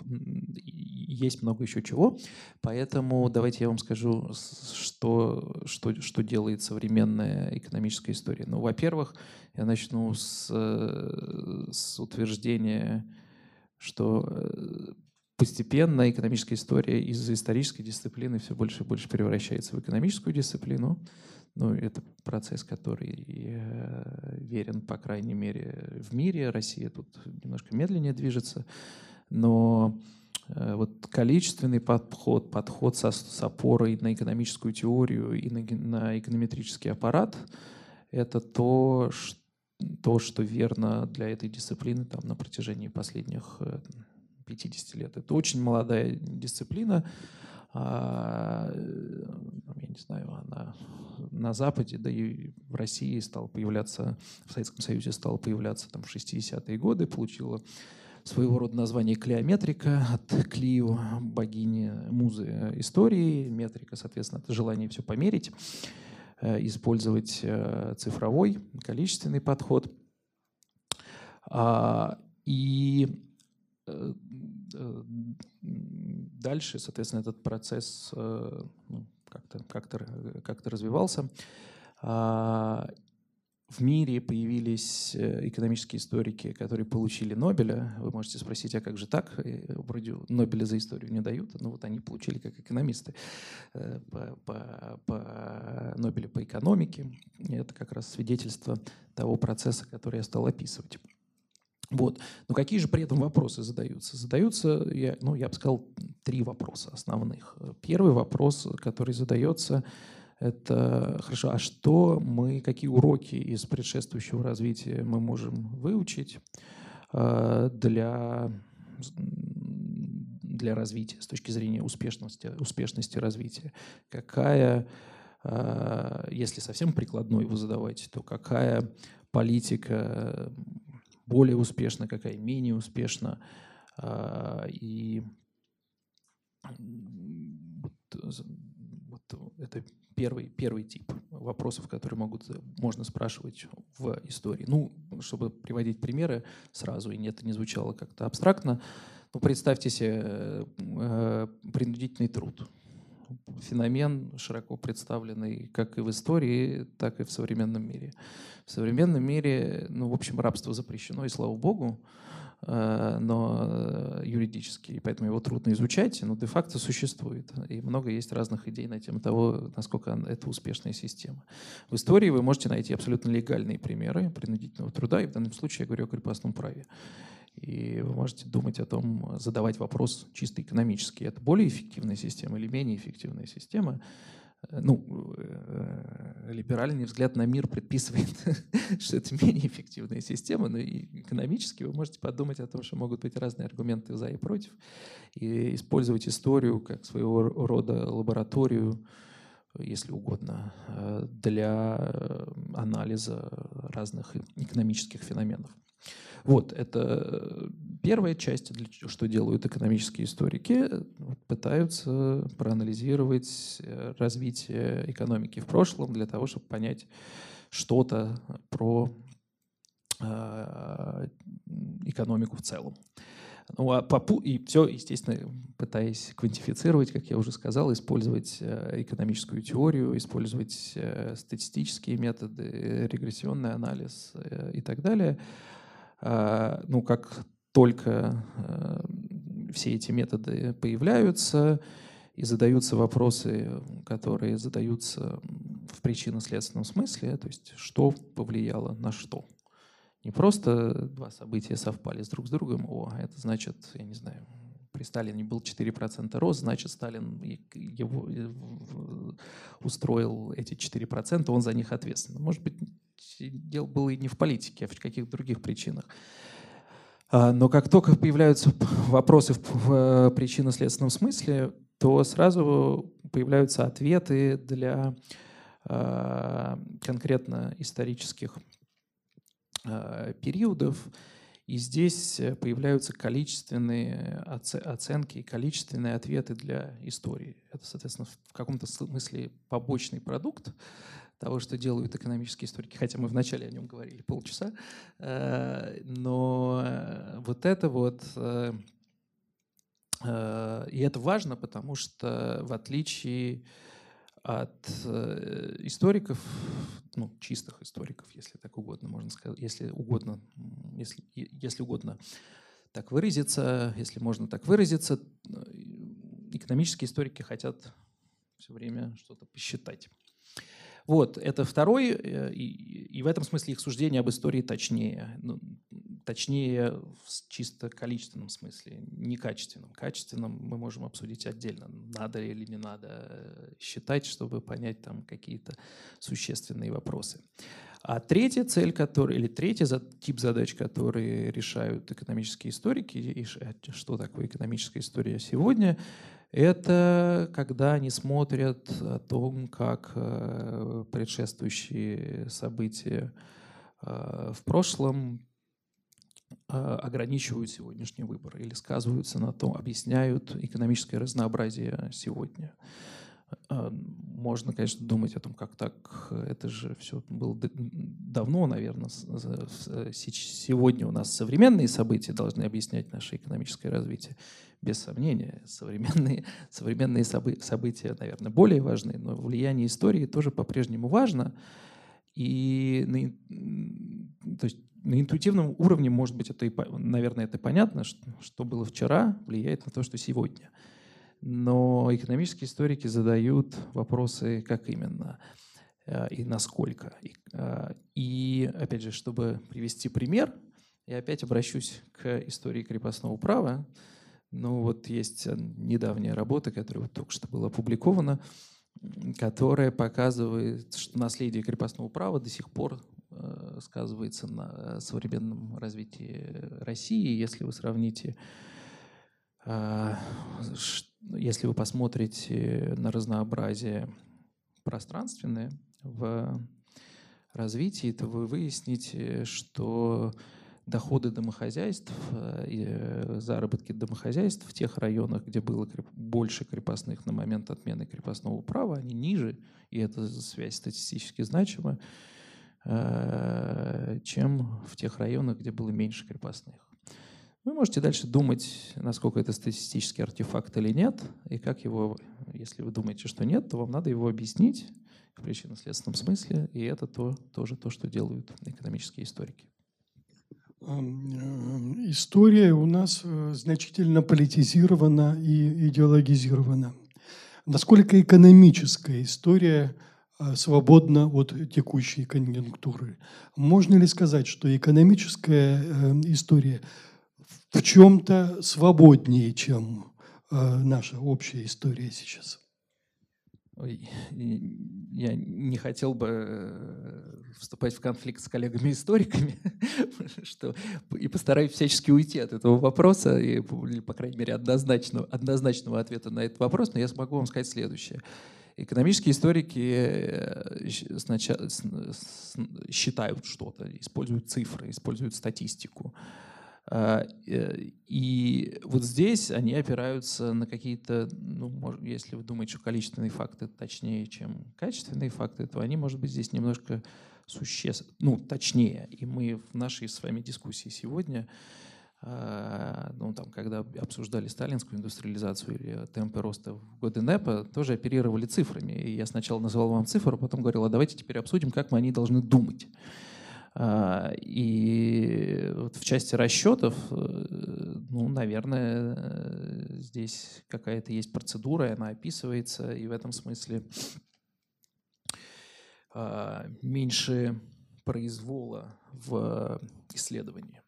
есть много еще чего. Поэтому давайте я вам скажу, что, что, что делает современная экономическая история. Ну, во-первых, я начну с, с утверждения, что э, постепенно экономическая история из исторической дисциплины все больше и больше превращается в экономическую дисциплину. Ну, это процесс, который э, верен, по крайней мере, в мире. Россия тут немножко медленнее движется. Но вот количественный подход, подход со, с опорой на экономическую теорию и на, на эконометрический аппарат — это то, что, то, что верно для этой дисциплины там, на протяжении последних 50 э, лет. Это очень молодая дисциплина. А, э, я не знаю, она на Западе, да и в России стала появляться, в Советском Союзе стала появляться там, в 60-е годы, получила своего рода название клеометрика от Клио, богини музы истории. Метрика, соответственно, это желание все померить, э, использовать э, цифровой, количественный подход. А, и э, дальше, соответственно, этот процесс ну, как-то как как развивался. В мире появились э, экономические историки, которые получили Нобеля. Вы можете спросить, а как же так? Вроде Нобеля за историю не дают. Но вот они получили как экономисты э, по, по, по Нобелю по экономике. И это как раз свидетельство того процесса, который я стал описывать. Вот. Но какие же при этом вопросы задаются? Задаются, я, ну, я бы сказал, три вопроса основных. Первый вопрос, который задается, это хорошо. А что мы, какие уроки из предшествующего развития мы можем выучить э, для, для развития с точки зрения успешности, успешности развития? Какая, э, если совсем прикладной его задавать, то какая политика более успешна, какая менее успешна? Э, и вот это первый, первый тип вопросов, которые могут, можно спрашивать в истории. Ну, чтобы приводить примеры сразу, и это не звучало как-то абстрактно, ну, представьте себе э, принудительный труд. Феномен, широко представленный как и в истории, так и в современном мире. В современном мире, ну, в общем, рабство запрещено, и слава богу, Э, но э, юридически, и поэтому его трудно изучать, но де-факто существует. И много есть разных идей на тему того, насколько это успешная система. В истории вы можете найти абсолютно легальные примеры принудительного труда, и в данном случае я говорю о крепостном праве. И вы можете думать о том, задавать вопрос чисто экономический. Это более эффективная система или менее эффективная система? Э, ну, э, либеральный взгляд на мир предписывает, что это менее эффективная система, но и экономически вы можете подумать о том, что могут быть разные аргументы за и против, и использовать историю как своего рода лабораторию, если угодно, э, для анализа разных экономических феноменов. Вот, это первая часть, что делают экономические историки, пытаются проанализировать э, развитие экономики в прошлом для того, чтобы понять что-то про э, экономику в целом. Ну, а попу и все, естественно, пытаясь квантифицировать, как я уже сказал, использовать э, экономическую теорию, использовать статистические методы, регрессионный анализ и так далее – а, ну, как только э, все эти методы появляются и задаются вопросы, которые задаются в причинно-следственном смысле, то есть что повлияло на что. Не просто два события совпали друг с другом, о, это значит, я не знаю, при Сталине был 4% рост, значит, Сталин его устроил эти 4%, он за них ответственен. Может быть, дело было и не в политике, а в каких-то других причинах. А, но как только появляются вопросы в э, причинно-следственном смысле, то сразу появляются ответы для а, конкретно исторических периодов. И здесь появляются количественные оценки количественные ответы для истории. Это, соответственно, в каком-то смысле побочный продукт того, что делают экономические историки, хотя мы вначале о нем говорили полчаса. Но вот это вот Э, и это важно, потому что в отличие от э, историков, ну, чистых историков, если так угодно можно сказать, если угодно, если, если угодно так выразиться, если можно так выразиться, э, экономические историки хотят все время что-то посчитать. Вот, это второй, и, и в этом смысле их суждение об истории точнее. Ну, точнее в чисто количественном смысле, не качественном. Качественном мы можем обсудить отдельно, надо или не надо э, считать, чтобы понять там какие-то существенные вопросы. А третья цель, который, или третий тип задач, которые решают экономические историки, и что такое экономическая история сегодня, это когда они смотрят о том, как э, предшествующие события э, в прошлом а, ограничивают сегодняшний выбор или сказываются на том, объясняют экономическое разнообразие сегодня. А, можно, конечно, думать о том, как так, это же все было давно, наверное. Сегодня у нас современные события должны объяснять наше экономическое развитие. Без сомнения, современные, современные события, наверное, более важны, но влияние истории тоже по-прежнему важно. И, то есть, на интуитивном уровне, может быть, это и, наверное, это понятно, что, что было вчера, влияет на то, что сегодня. Но экономические историки задают вопросы, как именно э, и насколько. И, э, и опять же, чтобы привести пример, я опять обращусь к истории крепостного права. Ну вот есть недавняя работа, которая вот только что была опубликована, которая показывает, что наследие крепостного права до сих пор Э, сказывается на современном развитии России. Если вы сравните, э, если вы посмотрите на разнообразие пространственное в развитии, то вы выясните, что доходы домохозяйств э, и заработки домохозяйств в тех районах, где было больше крепостных на момент отмены крепостного права, они ниже, и эта связь статистически значима, Э, чем в тех районах, где было меньше крепостных. Вы можете дальше думать, насколько это статистический артефакт или нет, и как его, если вы думаете, что нет, то вам надо его объяснить в причинно-следственном смысле, и это то, тоже то, что делают экономические историки. История у нас э, значительно политизирована и идеологизирована. Насколько экономическая история – Э, свободно от текущей конъюнктуры. Можно ли сказать, что экономическая э, история в чем-то свободнее, чем э, наша общая история сейчас? Я не хотел бы вступать в конфликт с коллегами-историками, что, и постараюсь всячески уйти от этого вопроса, и, или, по крайней мере, однозначного, однозначного ответа на этот вопрос, но я смогу вам сказать следующее. Экономические историки э, сначала считают что-то, используют цифры, используют статистику. А, э, и вот здесь они опираются на какие-то, ну, если вы думаете, что количественные факты точнее, чем качественные факты, то они, может быть, здесь немножко существенно, ну, точнее. И мы в нашей с вами дискуссии сегодня а, ну, там, когда обсуждали сталинскую индустриализацию или темпы роста в годы НЭПа, тоже оперировали цифрами. И я сначала называл вам цифру, а потом говорил, а давайте теперь обсудим, как мы они должны думать. А, и вот в части расчетов, э, ну, наверное, здесь какая-то есть процедура, и она описывается, и в этом смысле а, меньше произвола в исследовании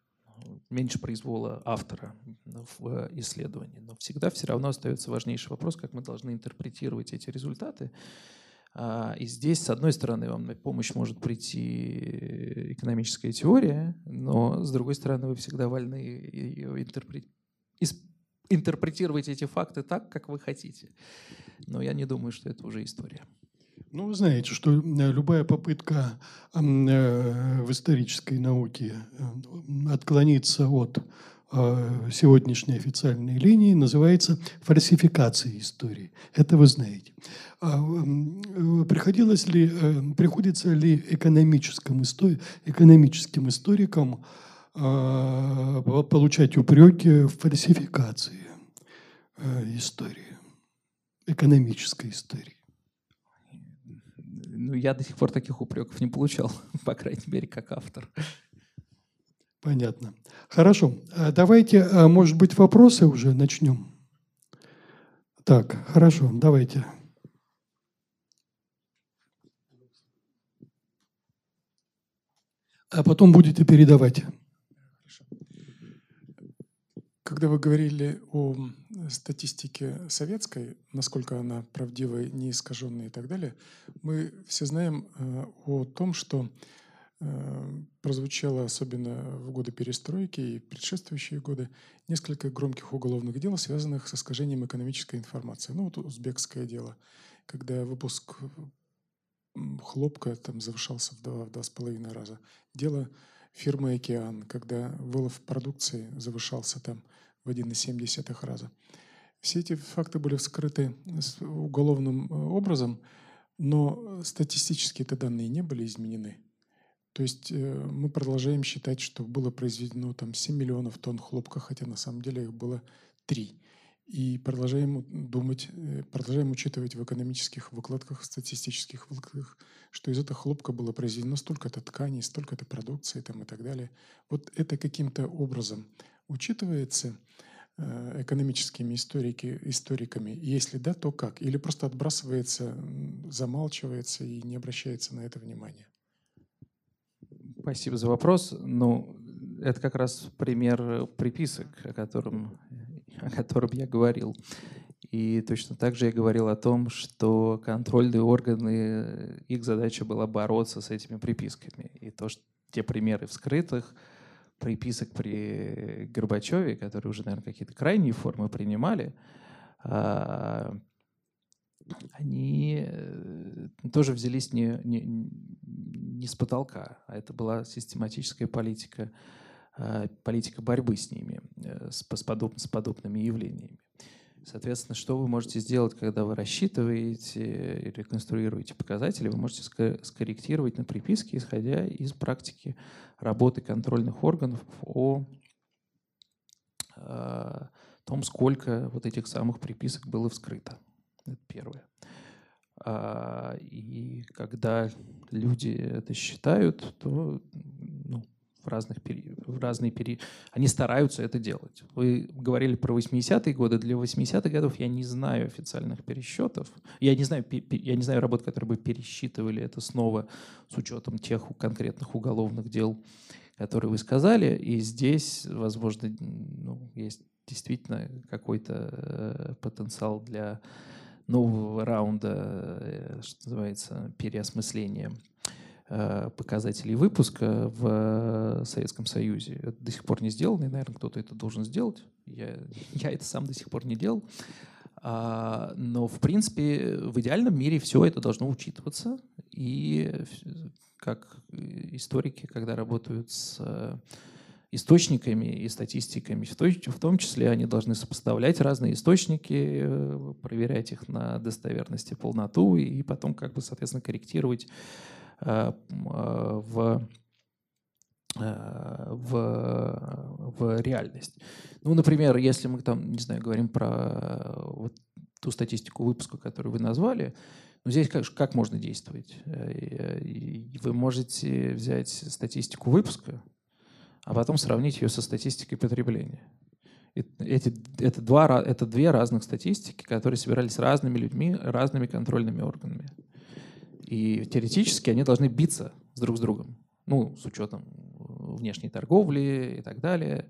меньше произвола автора в исследовании. Но всегда все равно остается важнейший вопрос, как мы должны интерпретировать эти результаты. А, и здесь, с одной стороны, вам на помощь может прийти экономическая теория, но, с другой стороны, вы всегда вольны ее интерпретировать эти факты так, как вы хотите. Но я не думаю, что это уже история. Ну, вы знаете, что любая попытка в исторической науке отклониться от сегодняшней официальной линии называется фальсификацией истории. Это вы знаете. А, приходилось ли, э, приходится ли экономическим, истори, экономическим историкам а, получать упреки в фальсификации э, истории, экономической истории? Ну, я до сих пор таких упреков не получал, по крайней мере, как автор. Понятно. Хорошо. А давайте, а, может быть, вопросы уже начнем. Так, хорошо, давайте. А потом будете передавать. Когда вы говорили о статистике советской, насколько она правдивая, не искаженная и так далее, мы все знаем э, о том, что прозвучало особенно в годы перестройки и предшествующие годы несколько громких уголовных дел, связанных с искажением экономической информации. Ну вот узбекское дело, когда выпуск хлопка там завышался в два, в два с половиной раза. Дело фирмы «Океан», когда вылов продукции завышался там в 1,7 раза. Все эти факты были вскрыты уголовным э, образом, но статистически эти данные не были изменены. То есть э, мы продолжаем считать, что было произведено там 7 миллионов тонн хлопка, хотя на самом деле их было 3. И продолжаем думать, э, продолжаем учитывать в экономических выкладках, статистических выкладках, что из этого хлопка было произведено столько-то тканей, столько-то продукции там, и так далее. Вот это каким-то образом учитывается э, экономическими историки, историками? Если да, то как? Или просто отбрасывается, замалчивается и не обращается на это внимания? Спасибо за вопрос. Ну, это как раз пример приписок, о котором, о котором я говорил. И точно так же я говорил о том, что контрольные органы, их задача была бороться с этими приписками. И то, что те примеры вскрытых приписок при Горбачеве, которые уже, наверное, какие-то крайние формы принимали, а, они э, тоже взялись не, не, не с потолка, а это была систематическая политика, э, политика борьбы с ними, э, с, подоб, с подобными явлениями. Соответственно, что вы можете сделать, когда вы рассчитываете и реконструируете показатели? Вы можете скорректировать на приписке, исходя из практики работы контрольных органов о том, сколько вот этих самых приписок было вскрыто. Это первое. А, и когда люди это считают, то ну, в разных пери... в разные пери... они стараются это делать. Вы говорили про 80-е годы. Для 80-х годов я не знаю официальных пересчетов. Я не знаю, я не знаю работ, которые бы пересчитывали это снова с учетом тех конкретных уголовных дел, которые вы сказали. И здесь, возможно, ну, есть действительно какой-то э, потенциал для нового раунда, э, что называется, переосмысления э, показателей выпуска в Советском Союзе. Это до сих пор не сделано, и, наверное, кто-то это должен сделать. Я, я это сам до сих пор не делал. А, но, в принципе, в идеальном мире все это должно учитываться. И как историки, когда работают с источниками и статистиками. В том числе они должны сопоставлять разные источники, э, проверять их на достоверность и полноту, и потом, как бы, соответственно, корректировать э, э, в в, в реальность. Ну, например, если мы там, не знаю, говорим про вот ту статистику выпуска, которую вы назвали, ну, здесь как, как можно действовать? Вы можете взять статистику выпуска, а потом сравнить ее со статистикой потребления. Эти, это, два, это две разных статистики, которые собирались разными людьми, разными контрольными органами. И теоретически они должны биться с друг с другом. Ну, с учетом внешней торговли и так далее.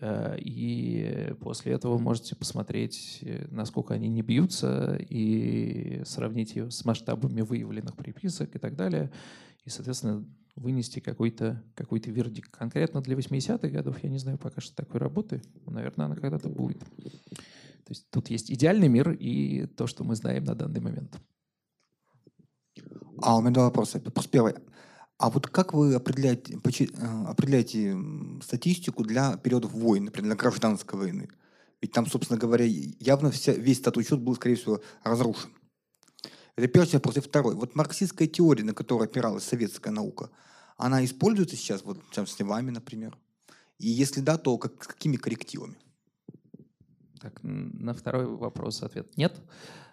Э, и после этого можете посмотреть, насколько они не бьются, и сравнить ее с масштабами выявленных приписок и так далее. И, соответственно, вынести какой-то какой вердикт. Конкретно для 80-х годов я не знаю пока что такой работы, но, наверное, она когда-то будет. То есть тут есть идеальный мир и то, что мы знаем на данный момент. А у меня два вопроса. Вопрос первый. А вот как вы определяете, э, определяете статистику для периодов войн, например, для гражданской войны? Ведь там, собственно говоря, явно вся, весь этот учет был, скорее всего, разрушен. Это первый вопрос. И второй. Вот марксистская теория, на которой опиралась советская наука, она используется сейчас, вот, с вами, например? И если да, то как, с какими коррективами? Так, на второй вопрос ответ нет.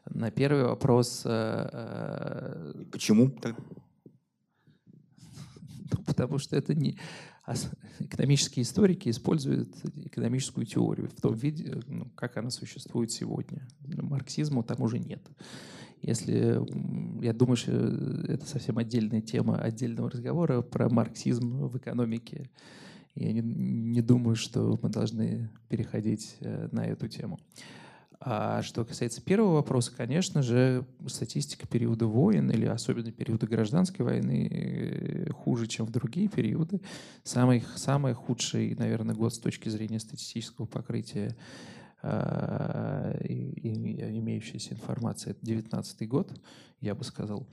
На первый вопрос... Э, э Почему? Ну, потому что это не... Экономические историки используют экономическую теорию в том виде, ну, как она существует сегодня. Марксизма там уже нет. Если, я думаю, что это совсем отдельная тема отдельного разговора про марксизм в экономике. Я не, не думаю, что мы должны переходить э, на эту тему. А что касается первого вопроса, конечно же, статистика периода войн или особенно периода гражданской войны э, хуже, чем в другие периоды. Самый, самый худший, наверное, год с точки зрения статистического покрытия а, и, и имеющаяся информация, это 19 год, я бы сказал.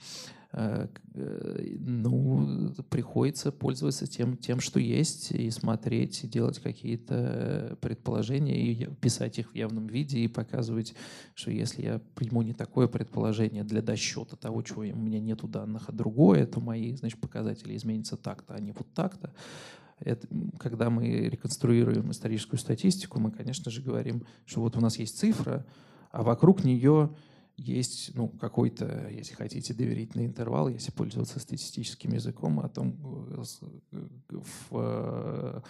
Э, э, ну, приходится пользоваться тем, тем, что есть, и смотреть, и делать какие-то предположения, и писать их в явном виде, и показывать, что если я приму не такое предположение для досчета того, чего у меня нету данных, а другое, то мои значит, показатели изменятся так-то, а не вот так-то. Это, когда мы реконструируем историческую статистику, мы, конечно же, говорим, что вот у нас есть цифра, а вокруг нее есть ну, какой-то, если хотите, доверительный интервал, если пользоваться статистическим языком, о том, э, в, э,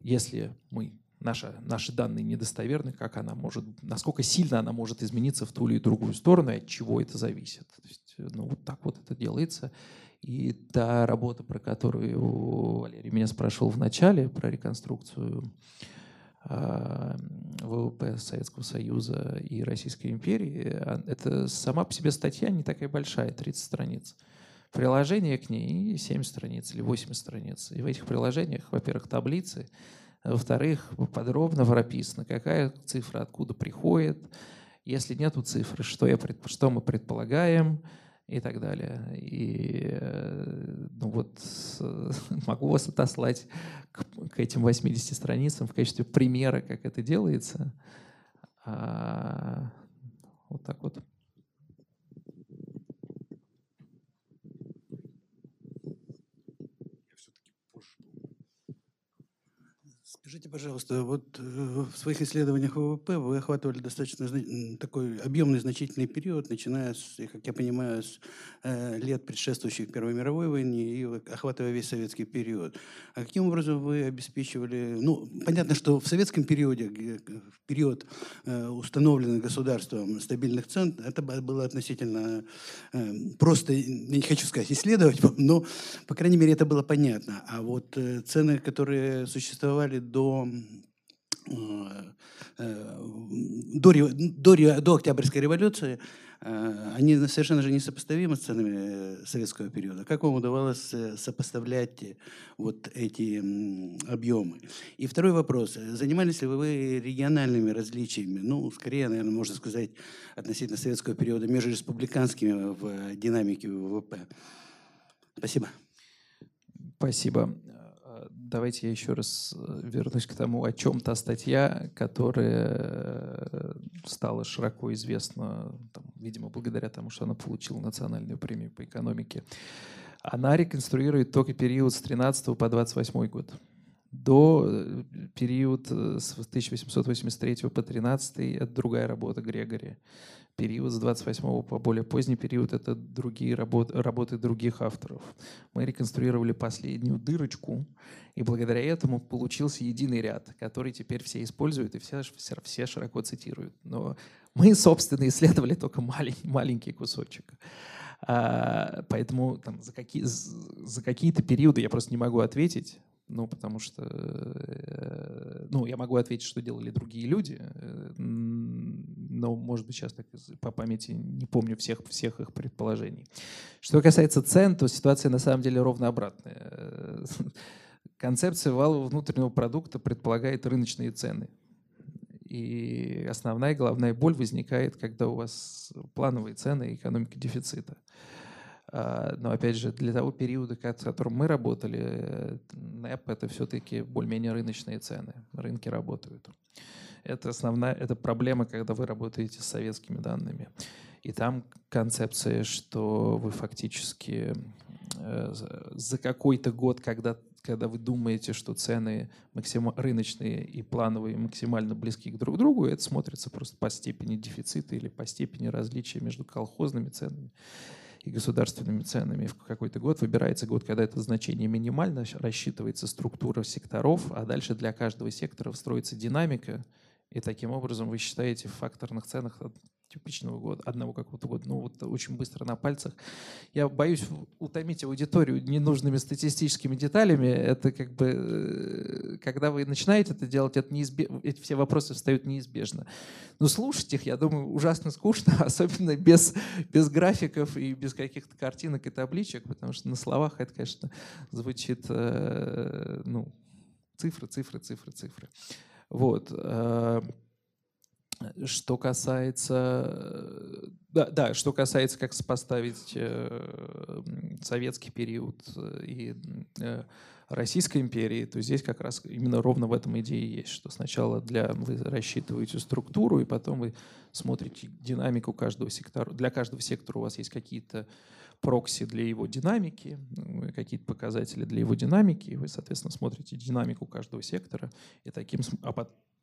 если мы наши, наши данные недостоверны, как она может, насколько сильно она может измениться в ту или другую сторону, и от чего это зависит. То есть, ну, вот так вот это делается. И та работа, про которую Валерий меня спрашивал в начале, про реконструкцию а, ВВП Советского Союза и Российской империи, а, это сама по себе статья не такая большая, 30 страниц. Приложение к ней 7 страниц или 8 страниц. И в этих приложениях, во-первых, таблицы, во-вторых, подробно прописано, какая цифра откуда приходит, если нету цифры, что, я, что мы предполагаем, и так далее. И э, ну вот могу вас отослать к, к этим 80 страницам в качестве примера, как это делается. А, вот так вот. Скажите, пожалуйста, вот э, в своих исследованиях ВВП вы охватывали достаточно такой объемный, значительный период, начиная, с, как я понимаю, с э, лет, предшествующих Первой мировой войне и охватывая весь советский период. А каким образом вы обеспечивали... Ну, понятно, что в советском периоде, в период э, установленных государством стабильных цен, это было относительно просто, я не хочу сказать исследовать, но, по крайней мере, это было понятно. А вот цены, которые существовали до э, э, до, до, до Октябрьской революции, э, они совершенно же несопоставимы с ценами советского периода. Как вам удавалось сопоставлять вот эти объемы? И второй вопрос. Занимались ли вы региональными различиями, ну, скорее, наверное, можно сказать, относительно советского периода, между республиканскими в динамике ВВП? Спасибо. Спасибо давайте я еще раз э, вернусь к тому, о чем та статья, которая э, стала широко известна, там, видимо, благодаря тому, что она получила национальную премию по экономике. Она реконструирует только период с 13 по 28 год. До э, период с 1883 по 13 это другая работа Грегори период с 28 по более поздний период — это другие работы, работы других авторов. Мы реконструировали последнюю дырочку, и благодаря этому получился единый ряд, который теперь все используют и все, все, все широко цитируют. Но мы, собственно, исследовали только маленький, маленький кусочек. А, поэтому там, за, какие, за какие-то периоды я просто не могу ответить, ну, потому что, э, ну, я могу ответить, что делали другие люди, э, но, может быть, сейчас так по памяти не помню всех, всех их предположений. Что касается цен, то ситуация на самом деле ровно обратная. Концепция валового внутреннего продукта предполагает рыночные цены. И основная главная боль возникает, когда у вас плановые цены и экономика дефицита. А, но опять же, для того периода, в котором мы работали, НЭП это все-таки более-менее рыночные цены. Рынки работают. Это основная это проблема, когда вы работаете с советскими данными. И там концепция, что вы фактически э, за какой-то год, когда, когда вы думаете, что цены максим... рыночные и плановые максимально близки к друг другу, это смотрится просто по степени дефицита или по степени различия между колхозными ценами и государственными ценами. В какой-то год выбирается год, когда это значение минимально, рассчитывается структура секторов, а дальше для каждого сектора строится динамика, и таким образом вы считаете в факторных ценах типичного года, одного какого-то года, ну вот очень быстро на пальцах. Я боюсь утомить аудиторию ненужными статистическими деталями. Это как бы, э, когда вы начинаете это делать, это неизбеж... эти все вопросы встают неизбежно. Но слушать их, я думаю, ужасно скучно, особенно без, без графиков и без каких-то картинок и табличек, потому что на словах это, конечно, звучит, э, ну, цифры, цифры, цифры, цифры. Вот. Э, что касается, да, да, что касается, как сопоставить э, советский период и э, Российской империи, то здесь как раз именно ровно в этом идее есть, что сначала для, вы рассчитываете структуру, и потом вы смотрите динамику каждого сектора. Для каждого сектора у вас есть какие-то прокси для его динамики, какие-то показатели для его динамики, и вы, соответственно, смотрите динамику каждого сектора, и таким, а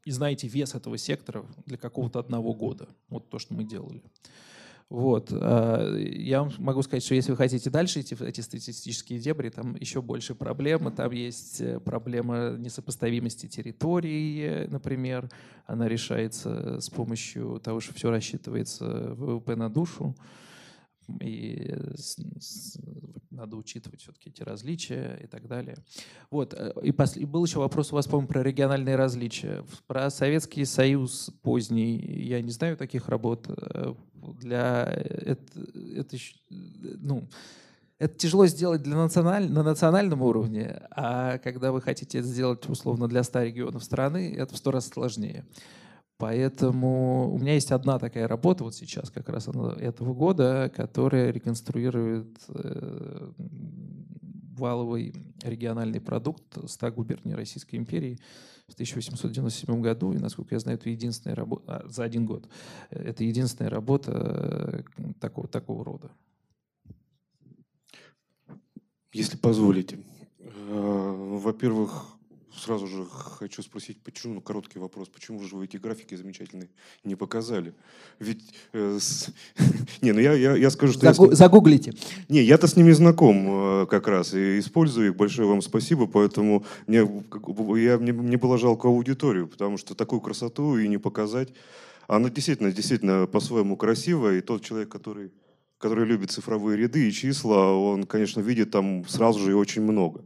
и знаете вес этого сектора для какого-то одного года. Вот то, что мы делали. Вот. А, я вам могу сказать, что если вы хотите дальше идти в эти статистические дебри, там еще больше проблем. Там есть э, проблема несопоставимости территории, например. Она решается с помощью того, что все рассчитывается ВВП на душу и надо учитывать все-таки эти различия и так далее. Вот. Э, и, пос... и был еще вопрос у вас, по-моему, про региональные различия. Про Советский Союз поздний я не знаю таких работ. Э, для это, это ну, это тяжело сделать для националь... на национальном уровне, а когда вы хотите это сделать условно для 100 регионов страны, это в сто раз сложнее. Поэтому у меня есть одна такая работа вот сейчас, как раз этого года, которая реконструирует э, валовый региональный продукт 100 губерний Российской империи в 1897 году. И, насколько я знаю, это единственная работа за один год. Это единственная работа э, такого, такого рода. Если позволите. Э, во-первых, сразу же хочу спросить, почему, ну, короткий вопрос, почему же вы эти графики замечательные не показали? Ведь, э, с... не, ну я, я, я скажу, что... Загу... Я с... Загуглите. Не, я-то с ними знаком э, как раз, и использую их, большое вам спасибо, поэтому мне, я, мне, мне было жалко аудиторию, потому что такую красоту и не показать, она действительно, действительно по-своему красивая, и тот человек, который который любит цифровые ряды и числа, он, конечно, видит там сразу же и очень много.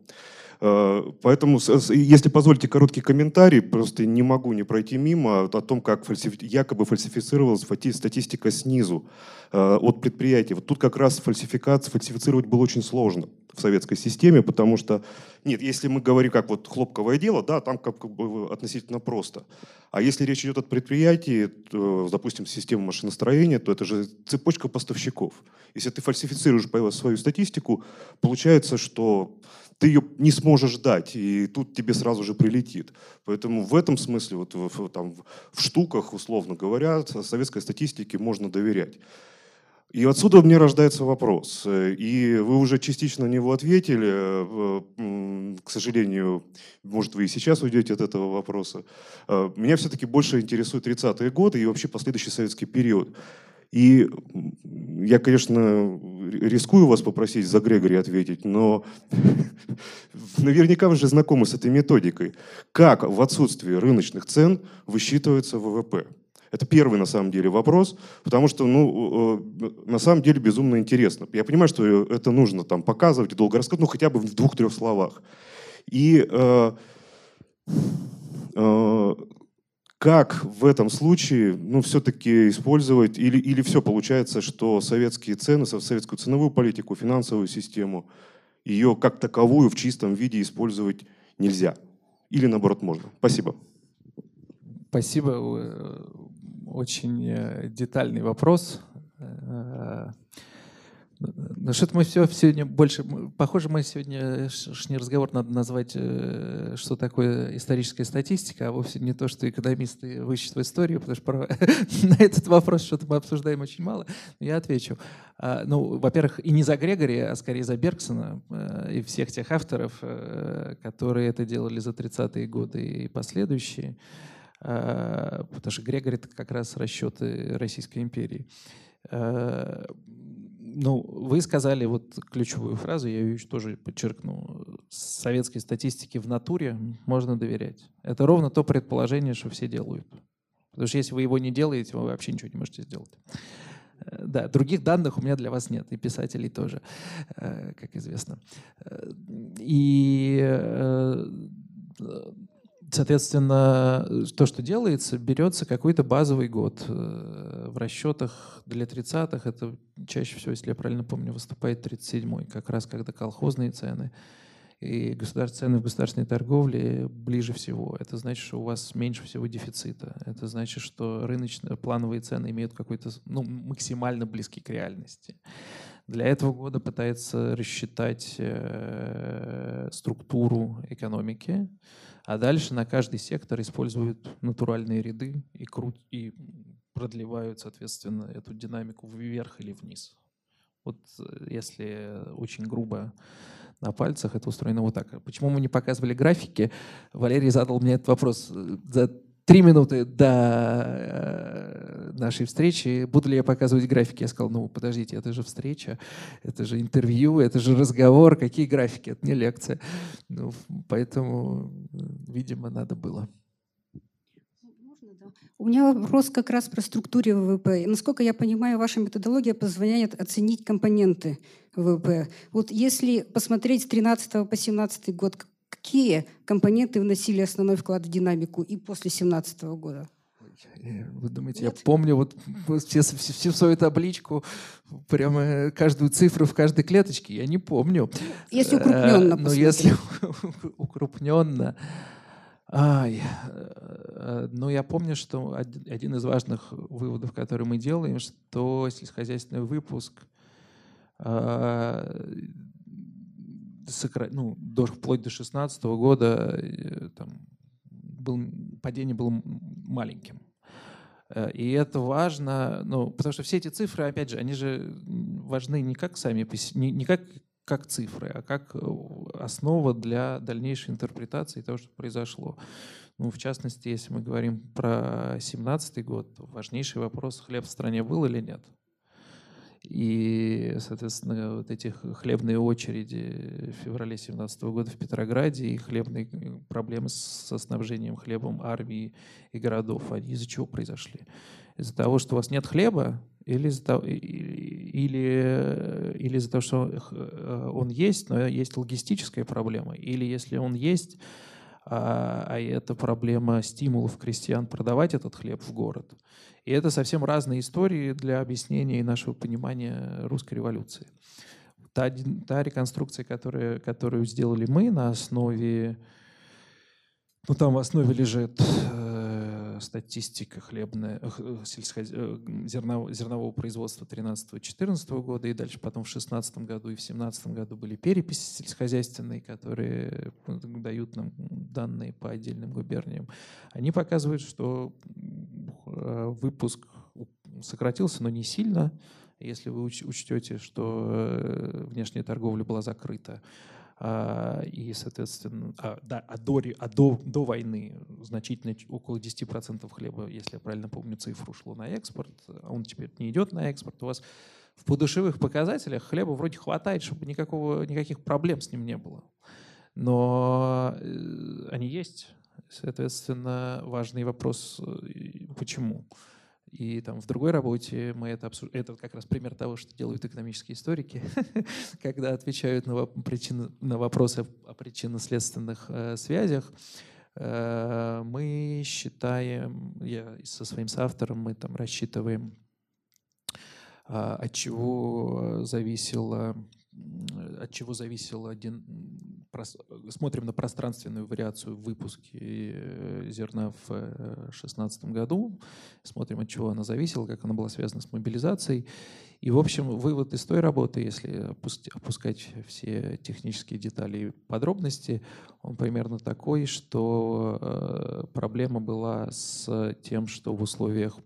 Э, поэтому, если позволите короткий комментарий, просто не могу не пройти мимо о том, как якобы фальсифицировалась статистика снизу э, от предприятий. Вот тут как раз фальсификация, фальсифицировать было очень сложно в советской системе, потому что, нет, если мы говорим как вот хлопковое дело, да, там как бы относительно просто. А если речь идет о предприятии, то, допустим, система машиностроения, то это же цепочка поставщиков. Если ты фальсифицируешь свою статистику, получается, что ты ее не сможешь дать, и тут тебе сразу же прилетит. Поэтому в этом смысле, вот в, там, в штуках, условно говоря, советской статистике можно доверять. И отсюда меня рождается вопрос. И вы уже частично на него ответили. Э, к сожалению, может, вы и сейчас уйдете от этого вопроса. Э, меня все-таки больше интересуют 30-е годы и вообще последующий советский период. И я, конечно, рискую вас попросить за Грегори ответить, но наверняка вы же знакомы с этой методикой. Как в отсутствии рыночных цен высчитывается ВВП? Это первый, на самом деле, вопрос, потому что, ну, на самом деле, безумно интересно. Я понимаю, что это нужно там показывать, долго рассказывать, ну, хотя бы в двух-трех словах. И э, э, как в этом случае, ну, все-таки использовать, или, или все получается, что советские цены, советскую ценовую политику, финансовую систему, ее как таковую в чистом виде использовать нельзя? Или наоборот можно? Спасибо. Спасибо. Очень э, детальный вопрос. Э, Ну, что-то мы все сегодня больше... Похоже, мы сегодня не разговор надо назвать, э, что такое историческая статистика, а вовсе не то, что экономисты вычтут историю, потому что на этот вопрос что-то мы обсуждаем очень мало. Я отвечу. А, ну, во-первых, и не за Грегори, а скорее за Бергсона э, и всех тех авторов, э, которые это делали за 30-е годы и последующие. А, потому что Грегори — это как раз расчеты Российской империи ну, вы сказали вот ключевую фразу, я ее тоже подчеркну. Советской статистике в натуре можно доверять. Это ровно то предположение, что все делают. Потому что если вы его не делаете, вы вообще ничего не можете сделать. Э, да, других данных у меня для вас нет, и писателей тоже, э, как известно. Э, и Соответственно, то, что делается, берется какой-то базовый год. Э, в расчетах для 30-х это чаще всего, если я правильно помню, выступает 37-й, как раз когда колхозные цены и цены в государственной торговле ближе всего. Это значит, что у вас меньше всего дефицита. Это значит, что рыночные плановые цены имеют какой-то ну, максимально близкий к реальности. Для этого года пытается рассчитать э, структуру экономики, а дальше на каждый сектор используют натуральные ряды и, крут, и продлевают, соответственно, эту динамику вверх или вниз. Вот э, если очень грубо на пальцах, это устроено вот так. Почему мы не показывали графики? Валерий задал мне этот вопрос э, три минуты до э, нашей встречи, буду ли я показывать графики? Я сказал, ну, подождите, это же встреча, это же интервью, это же разговор, какие графики? Это не лекция. Ну, поэтому, видимо, надо было. У меня вопрос как раз про структуру ВВП. Насколько я понимаю, ваша методология позволяет оценить компоненты ВВП. Вот если посмотреть с 13 по 17 год, какие компоненты вносили основной вклад в динамику и после 2017 года? Вы думаете, Нет? я помню вот все, все, всю свою табличку, прямо каждую цифру в каждой клеточке? Я не помню. Если укрупненно Но если укрупненно... Ай, э, ну, я помню, что один из важных выводов, который мы делаем, что сельскохозяйственный выпуск а, сокра... ну, до, вплоть до 16 года э, там, был, падение было маленьким. Э, и это важно, ну, потому что все эти цифры, опять же, они же важны не как сами, не, не как, как цифры, а как э, основа для дальнейшей интерпретации того, что произошло. Ну, в частности, если мы говорим про 17 год, важнейший вопрос, хлеб в стране был или нет. И, соответственно, вот эти хлебные очереди в феврале 2017 года в Петрограде и хлебные э, проблемы со снабжением хлебом армии и городов, они из-за чего произошли? Из-за того, что у вас нет хлеба, или из-за того, или, или из-за того, что э, он есть, но есть логистическая проблема, или если он есть, а, а это проблема стимулов крестьян продавать этот хлеб в город. И это совсем разные истории для объяснения и нашего понимания русской революции. Та, та реконструкция, которая, которую сделали мы на основе, ну там в основе лежит статистика хлебная, э. Э, зернового, зернового производства 13-14 года, и дальше потом в 16 году и в 17 году были переписи сельскохозяйственные, которые дают нам данные по отдельным губерниям. Они показывают, что э, выпуск сократился, но не сильно, если вы учтете, что внешняя торговля была закрыта. А, и, соответственно, а, да, а, до, а до, до войны значительно, около 10% хлеба, если я правильно помню цифру, шло на экспорт, а он теперь не идет на экспорт. У вас в подушевых показателях хлеба вроде хватает, чтобы никакого, никаких проблем с ним не было. Но э, они есть. Соответственно, важный вопрос, э, почему. И там в другой работе мы это обсуждаем. Это как раз пример того, что делают экономические историки, когда отвечают на, причины, на вопросы о причинно-следственных э, связях. Э, мы считаем, я со своим соавтором, мы там рассчитываем, э, от чего зависело от чего зависел один смотрим на пространственную вариацию в выпуске зерна в 2016 году, смотрим, от чего она зависела, как она была связана с мобилизацией. И, в общем, вывод из той работы, если опускать все технические детали и подробности, он примерно такой, что проблема была с тем, что в условиях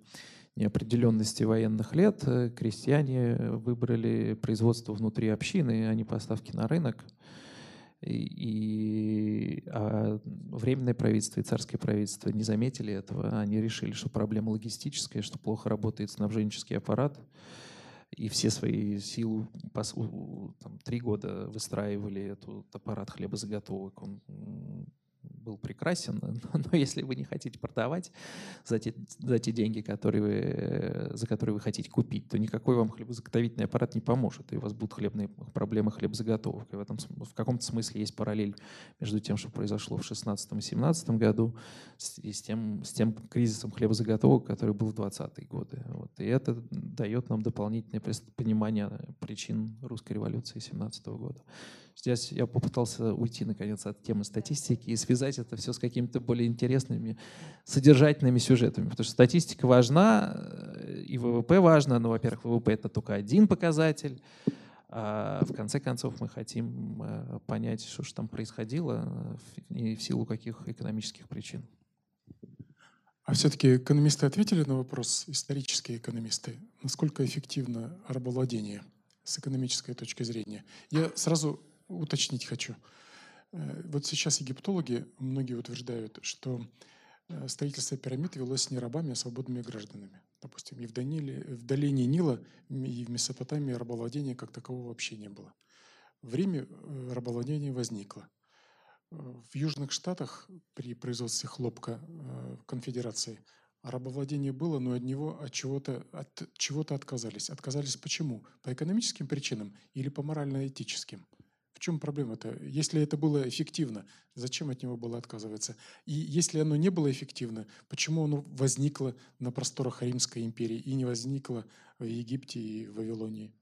неопределенности военных лет э, крестьяне выбрали производство внутри общины, а не поставки на рынок. И, а временное правительство и царское правительство не заметили этого. Они решили, что проблема логистическая, что плохо работает снабженческий аппарат. И все свои силы там, три года выстраивали этот аппарат хлебозаготовок. Он был прекрасен, но если вы не хотите продавать за те, за те деньги, которые вы, за которые вы хотите купить, то никакой вам хлебозаготовительный аппарат не поможет, и у вас будут хлебные проблемы хлебозаготовкой. В, этом, в каком-то смысле есть параллель между тем, что произошло в 2016 и 2017 году, и с тем, с тем кризисом хлебозаготовок, который был в 20-е годы. Вот. И это дает нам дополнительное понимание причин русской революции 17 года. Здесь я попытался уйти, наконец, от темы статистики и связать это все с какими-то более интересными, содержательными сюжетами. Потому что статистика важна, э, и ВВП важно, но, во-первых, ВВП — это только один показатель, а в конце концов мы хотим э, понять, что же там происходило и в силу каких экономических причин. А все-таки экономисты ответили на вопрос, исторические экономисты, насколько эффективно рабовладение с экономической точки зрения. Я сразу уточнить хочу. Э, вот сейчас египтологи, многие утверждают, что э, строительство пирамид велось не рабами, а свободными гражданами. Допустим, и в, Даниле, в долине Нила и в Месопотамии рабовладения как такового вообще не было. В Риме э, рабовладение возникло. В Южных Штатах при производстве хлопка конфедерации рабовладение было, но от него от чего-то от чего-то отказались. Отказались почему? По экономическим причинам или по морально-этическим? В чем проблема-то? Если это было эффективно, зачем от него было отказываться? И если оно не было эффективно, почему оно возникло на просторах Римской империи и не возникло в Египте и в Вавилонии?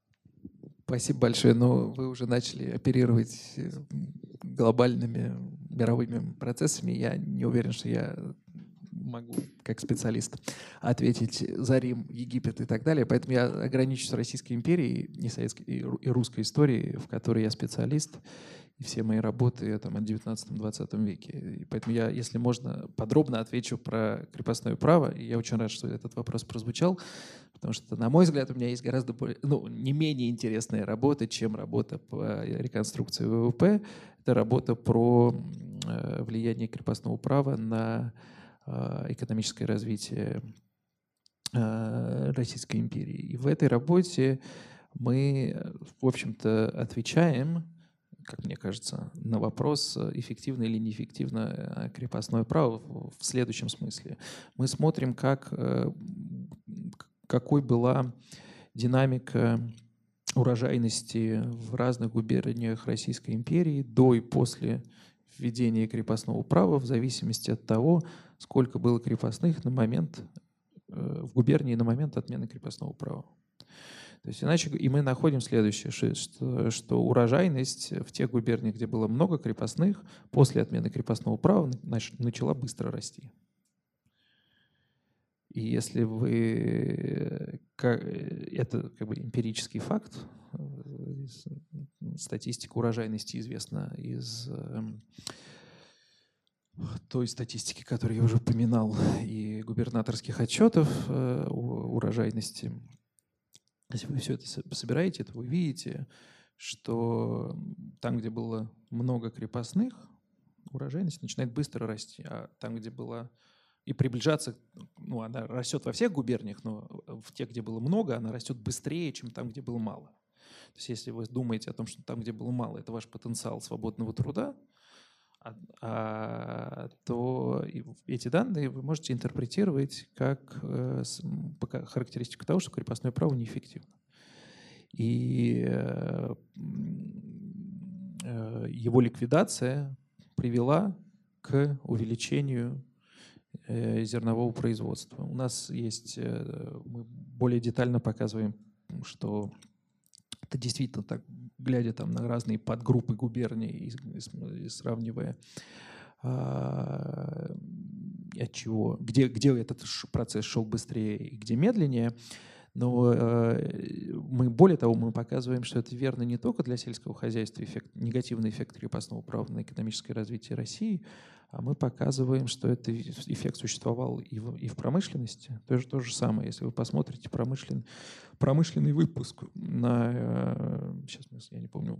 Спасибо большое. Но вы уже начали оперировать э, глобальными мировыми процессами. Я не уверен, что я могу как специалист ответить за Рим, Египет и так далее. Поэтому я ограничусь Российской империей и, советской, и русской историей, в которой я специалист. И все мои работы там, о 19-20 веке. И поэтому я, если можно, подробно отвечу про крепостное право. И я очень рад, что этот вопрос прозвучал, потому что, на мой взгляд, у меня есть гораздо более, ну, не менее интересная работа, чем работа по реконструкции ВВП. Это работа про э, влияние крепостного права на экономическое развитие э, Российской империи. И в этой работе мы, в общем-то, отвечаем, как мне кажется, на вопрос, эффективно или неэффективно крепостное право в следующем смысле. Мы смотрим, как, э, какой была динамика урожайности в разных губерниях Российской империи до и после введения крепостного права в зависимости от того, сколько было крепостных на момент, э, в губернии на момент отмены крепостного права. То есть иначе и мы находим следующее, что, что урожайность в тех губерниях, где было много крепостных, после отмены крепостного права начала быстро расти. И если вы... Это как бы эмпирический факт, э, статистика урожайности известна из эм, той статистики, которую я уже упоминал, и губернаторских отчетов э, урожайности. Если вы все это собираете, то вы видите, что там, где было много крепостных, урожайность начинает быстро расти, а там, где было и приближаться, ну, она растет во всех губерниях, но в тех, где было много, она растет быстрее, чем там, где было мало. То есть если вы думаете о том, что там, где было мало, это ваш потенциал свободного труда, то эти данные вы можете интерпретировать как э, характеристику того, что крепостное право неэффективно. И э, э, его ликвидация привела к увеличению зернового производства. У нас есть, мы более детально показываем, что это действительно так глядя там на разные подгруппы губерний и, и, и сравнивая а, от чего, где, где этот процесс шел быстрее и где медленнее. Но э, мы, более того, мы показываем, что это верно не только для сельского хозяйства, эффект, негативный эффект крепостного права на экономическое развитие России, а мы показываем, что этот эффект существовал и в, и в промышленности. То же, то же самое, если вы посмотрите промышлен, промышленный выпуск на, э, сейчас я не помню,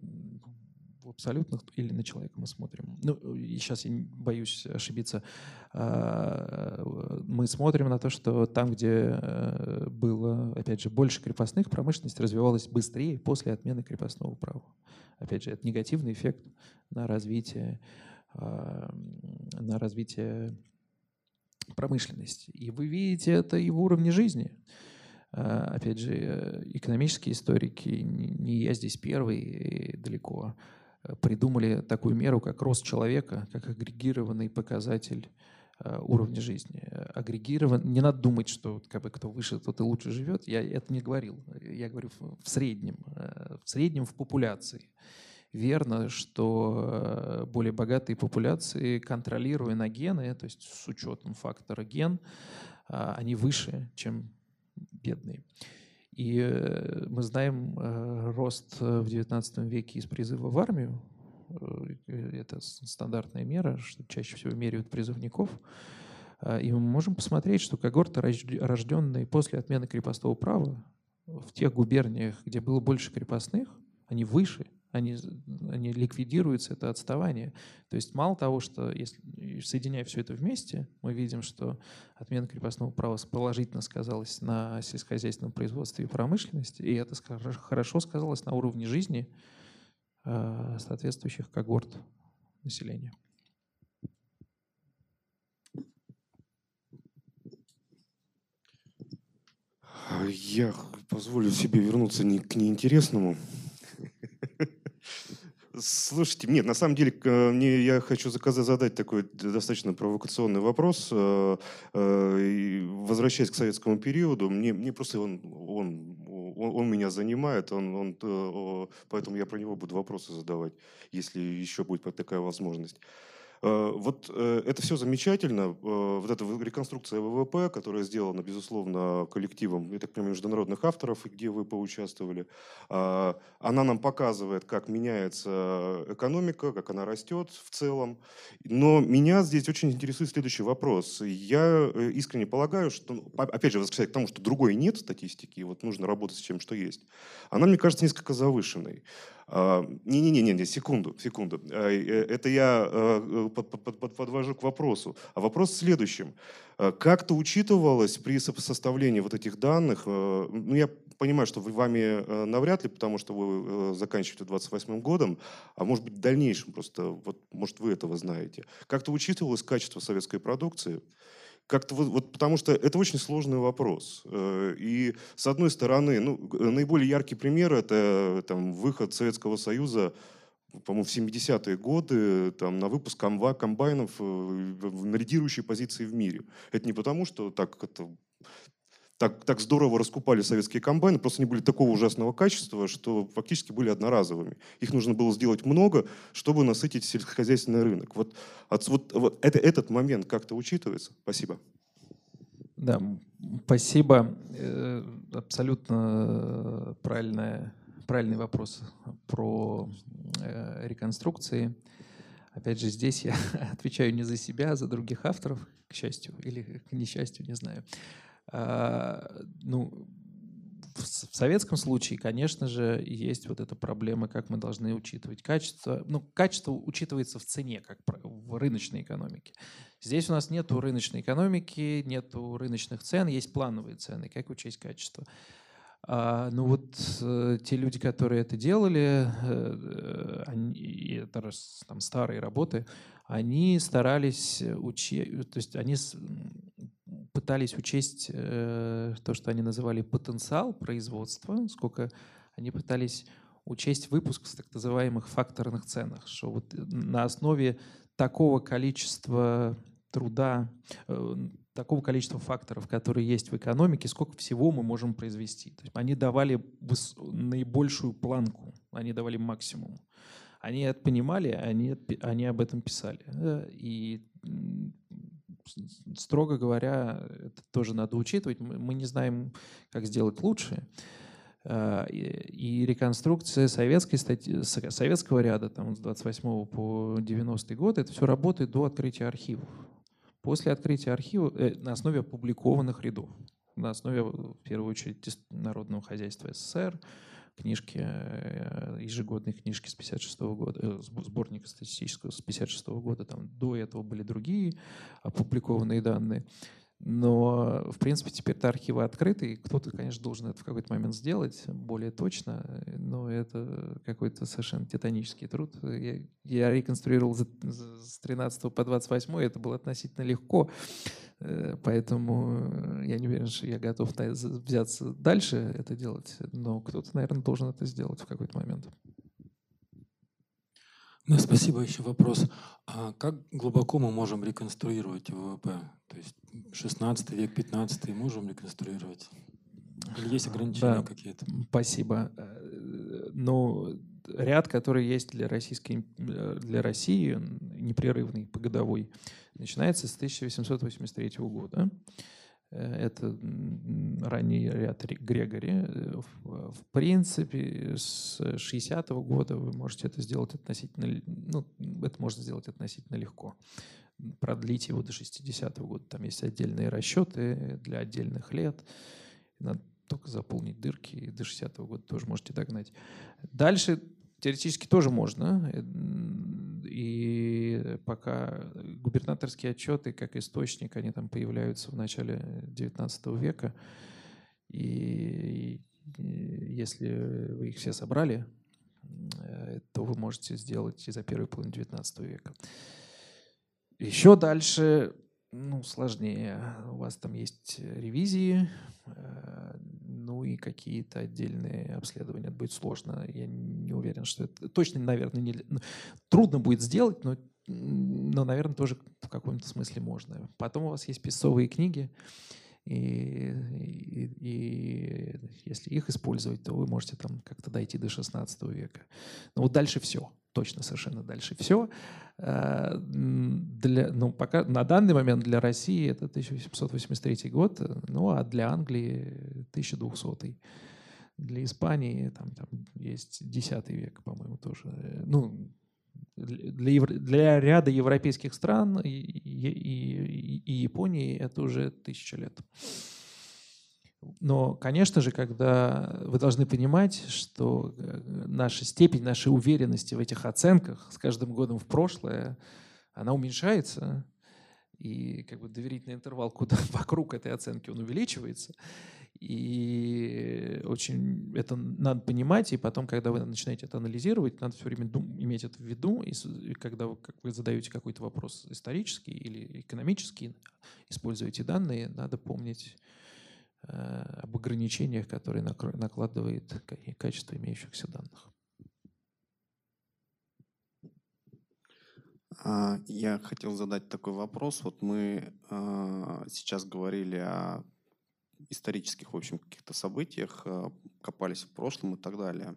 в абсолютных или на человека мы смотрим. Ну, сейчас я боюсь ошибиться. А, мы смотрим на то, что там, где э, было, опять же, больше крепостных, промышленность развивалась быстрее после отмены крепостного права. Опять же, это негативный эффект на развитие, на развитие промышленности. И вы видите это и в уровне жизни. А, опять же, э, экономические историки, не я здесь первый далеко, Э, придумали такую меру, как рост человека, как агрегированный показатель э, уровня жизни. Агрегирован. Не надо думать, что как бы, кто выше, тот и лучше живет. Я это не говорил. Я говорю в среднем. Э, в среднем в популяции. Верно, что более богатые популяции, контролируя на гены, то есть с учетом фактора ген, они выше, чем бедные. И э, мы знаем э, рост э, в XIX веке из призыва в армию. Это стандартная мера, что чаще всего меряют призывников. И мы можем посмотреть, что когорты, рожденные после отмены крепостного права, в тех губерниях, где было больше крепостных, они выше, они, они ликвидируются, это отставание. То есть мало того, что если соединяя все это вместе, мы видим, что отмена крепостного права положительно сказалась на сельскохозяйственном производстве и промышленности, и это хорошо сказалось на уровне жизни э, соответствующих когорт населения. Я позволю себе вернуться не к неинтересному. Слушайте, нет, на самом деле мне, я хочу заказать, задать такой достаточно провокационный вопрос. Э, э, возвращаясь к советскому периоду, мне, мне просто он, он, он, он меня занимает, он, он, э, поэтому я про него буду вопросы задавать, если еще будет такая возможность. Э, вот э, это все замечательно. Э, вот эта реконструкция ВВП, которая сделана, безусловно, коллективом, я так понимаю, международных авторов, где вы поучаствовали, она нам показывает, как меняется экономика, как она растет в целом. Но меня здесь очень интересует следующий вопрос. Я искренне полагаю, что, ну, опять же, возвращаясь к тому, что другой нет статистики, вот нужно работать с тем, что есть, она, мне кажется, несколько завышенной. Не-не-не, секунду, секунду. А, э, это я э, подвожу к вопросу. А вопрос в следующем. А, как-то учитывалось при составлении вот этих данных, э, ну я понимаю, что вы вами навряд ли, потому что вы заканчиваете 28 годом, а может быть в дальнейшем просто, вот может вы этого знаете. Как-то учитывалось качество советской продукции? Как-то вот, вот потому что это очень сложный вопрос. Э, и с одной стороны, ну, наиболее яркий пример это там, выход Советского Союза по-моему, в 70-е годы там, на выпуск комбайнов э, на лидирующей позиции в мире. Это не потому, что так это так, так здорово раскупали советские комбайны, просто они были такого ужасного качества, что фактически были одноразовыми. Их нужно было сделать много, чтобы насытить сельскохозяйственный рынок. Вот, от, вот, вот это, этот момент как-то учитывается? Спасибо. Да, спасибо. Э, абсолютно правильная, правильный вопрос про э, реконструкции. Опять же, здесь я отвечаю не за себя, а за других авторов, к счастью или к несчастью, не знаю. А, ну, в советском случае, конечно же, есть вот эта проблема, как мы должны учитывать качество. Ну, качество учитывается в цене, как в рыночной экономике. Здесь у нас нет рыночной экономики, нет рыночных цен, есть плановые цены. Как учесть качество? А, ну вот э, те люди, которые это делали, э, они, это там старые работы, они старались учить, то есть они пытались учесть э, то, что они называли потенциал производства, сколько они пытались учесть выпуск в так называемых факторных ценах, что вот на основе такого количества труда, э, такого количества факторов, которые есть в экономике, сколько всего мы можем произвести. То есть они давали наибольшую планку Они давали максимум. Они это понимали, они, они об этом писали. И строго говоря, это тоже надо учитывать. Мы не знаем, как сделать лучше. А, и реконструкция советской статьи, советского ряда там, с 28 по 90 год, это все работает до открытия архивов. После открытия архива э, на основе опубликованных рядов, на основе, в первую очередь, Народного хозяйства СССР, книжки, э, ежегодные книжки с 56 года, э, сборника статистического с 56 года, там до этого были другие опубликованные данные. Но, в принципе, теперь-то архивы открыты, и кто-то, конечно, должен это в какой-то момент сделать более точно, но это какой-то совершенно титанический труд. Я, я реконструировал с 13 по 28, это было относительно легко, э, поэтому я не уверен, что я готов взяться дальше это делать, но кто-то, наверное, должен это сделать в какой-то момент. Да, спасибо. Еще вопрос. А как глубоко мы можем реконструировать ВВП? То есть 16 век, 15 можем реконструировать? Или есть ограничения да, какие-то? Спасибо. Э, ну, ряд, который есть для, российской, для России, непрерывный, погодовой, начинается с 1883 года. Э, это ранний ряд Грегори. Э, в принципе, с 60 -го года вы можете это сделать относительно, ну, это можно сделать относительно легко. Продлить его до 60 -го года. Там есть отдельные расчеты для отдельных лет. Надо только заполнить дырки, и до 60 -го года тоже можете догнать. Дальше теоретически тоже можно. И пока губернаторские отчеты, как источник, они там появляются в начале XIX века. И если вы их все собрали, э, то вы можете сделать и за первую половину XIX века. Еще дальше ну, сложнее. У вас там есть ревизии, э, ну и какие-то отдельные обследования. Это будет сложно. Я не уверен, что это точно, наверное, не, ну, трудно будет сделать, но, но, наверное, тоже в каком-то смысле можно. Потом у вас есть песцовые книги, и, и, и если их использовать, то вы можете там как-то дойти до 16 века. Но вот дальше все точно совершенно дальше все. Э, для, ну, пока, на данный момент для России это 1883 год, ну а для Англии 1200. Для Испании там, там есть X век, по-моему, тоже. Ну, для, для ряда европейских стран и, и, и, Японии это уже тысяча лет. Но, конечно же, когда вы должны понимать, что э, наша степень, наша уверенности в этих оценках с каждым годом в прошлое, она уменьшается, и как бы доверительный интервал куда вокруг этой оценки он увеличивается. И очень это надо понимать, и потом, когда вы начинаете это анализировать, надо все время дум, иметь это в виду, и, и когда вы, как вы задаете какой-то вопрос исторический или экономический, используете данные, надо помнить Э, об ограничениях, которые накладывает качество имеющихся данных. А, я хотел задать такой вопрос. Вот мы а, сейчас говорили о исторических, в общем, каких-то событиях, а, копались в прошлом и так далее.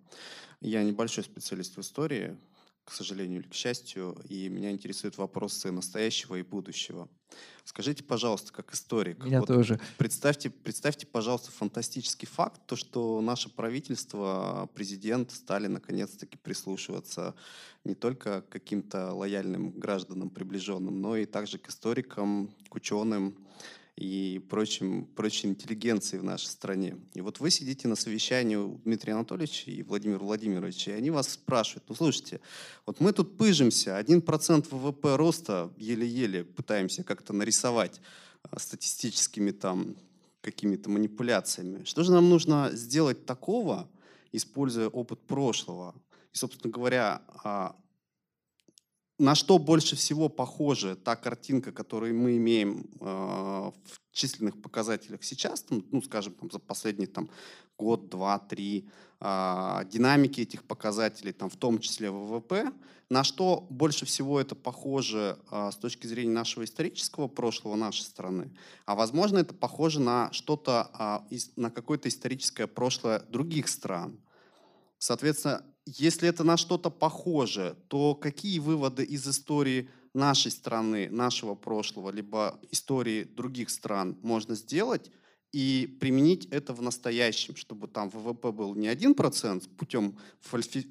Я небольшой специалист в истории, к сожалению или к счастью, и меня интересуют вопросы настоящего и будущего. Скажите, пожалуйста, как историк, меня вот тоже. Представьте, представьте, пожалуйста, фантастический факт, то, что наше правительство, президент стали наконец-таки прислушиваться не только к каким-то лояльным гражданам, приближенным, но и также к историкам, к ученым, и прочим, прочей интеллигенции в нашей стране. И вот вы сидите на совещании у Дмитрия Анатольевича и Владимира Владимировича, и они вас спрашивают, ну слушайте, вот мы тут пыжимся, 1% ВВП роста еле-еле пытаемся как-то нарисовать а, статистическими там какими-то манипуляциями. Что же нам нужно сделать такого, используя опыт прошлого? И, собственно говоря, а, на что больше всего похожа та картинка, которую мы имеем э, в численных показателях сейчас, там, ну, скажем, там, за последний там, год, два, три, э, динамики этих показателей, там, в том числе ВВП, на что больше всего это похоже э, с точки зрения нашего исторического прошлого нашей страны, а возможно это похоже на что-то, э, на какое-то историческое прошлое других стран. Соответственно, если это на что-то похоже, то какие выводы из истории нашей страны, нашего прошлого, либо истории других стран можно сделать и применить это в настоящем, чтобы там ВВП был не 1% путем фальфи...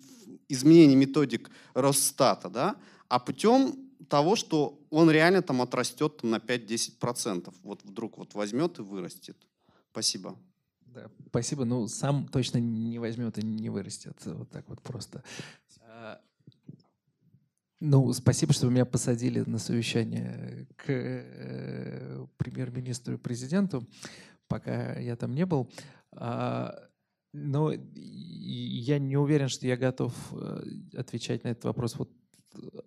изменения методик Росстата, да, а путем того, что он реально там отрастет на 5-10%. Вот вдруг вот возьмет и вырастет. Спасибо. Да, спасибо. Ну, сам точно не возьмет и не вырастет. Вот так вот просто. А, ну, спасибо, что вы меня посадили на совещание к э, премьер-министру и президенту, пока я там не был. А, но я не уверен, что я готов э, отвечать на этот вопрос вот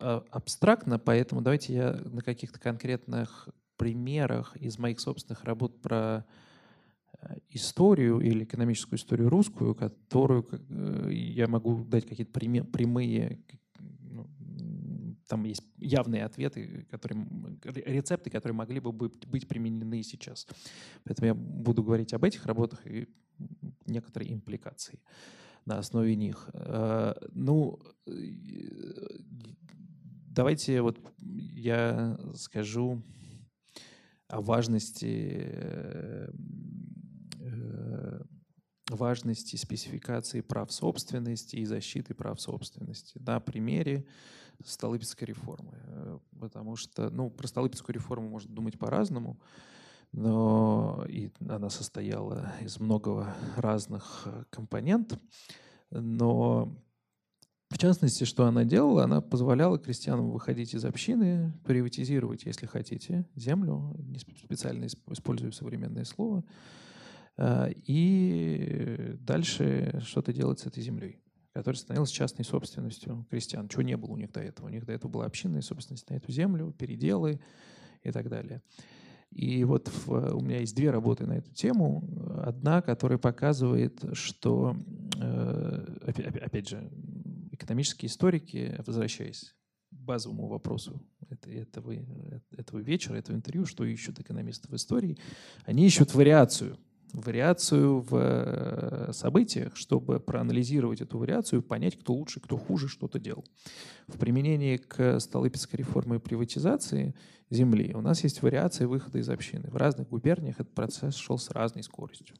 а, абстрактно, поэтому давайте я на каких-то конкретных примерах из моих собственных работ про историю или экономическую историю русскую, которую я могу дать какие-то прямые там есть явные ответы, которые, рецепты, которые могли бы быть применены сейчас. Поэтому я буду говорить об этих работах и некоторые импликации на основе них. Э, ну, давайте вот я скажу о важности э, важности спецификации прав собственности и защиты прав собственности на примере Столыпинской реформы. Э, потому что, ну, про Столыпинскую реформу можно думать по-разному, но и она состояла из многого разных э, компонентов. Но в частности, что она делала, она позволяла крестьянам выходить из общины, приватизировать, если хотите, землю, специально использую современное слово, э, и дальше что-то делать с этой землей которая становилась частной собственностью крестьян, чего не было у них до этого. У них до этого была общинная собственность на эту землю, переделы и так далее. И вот в, у меня есть две работы на эту тему. Одна, которая показывает, что, э, опять же, экономические историки, возвращаясь базовому вопросу этого, этого вечера, этого интервью, что ищут экономисты в истории, они ищут вариацию вариацию в э, событиях, чтобы проанализировать эту вариацию и понять, кто лучше, кто хуже что-то делал. В применении к Столыпинской реформе приватизации земли у нас есть вариации выхода из общины. В разных губерниях этот процесс шел с разной скоростью.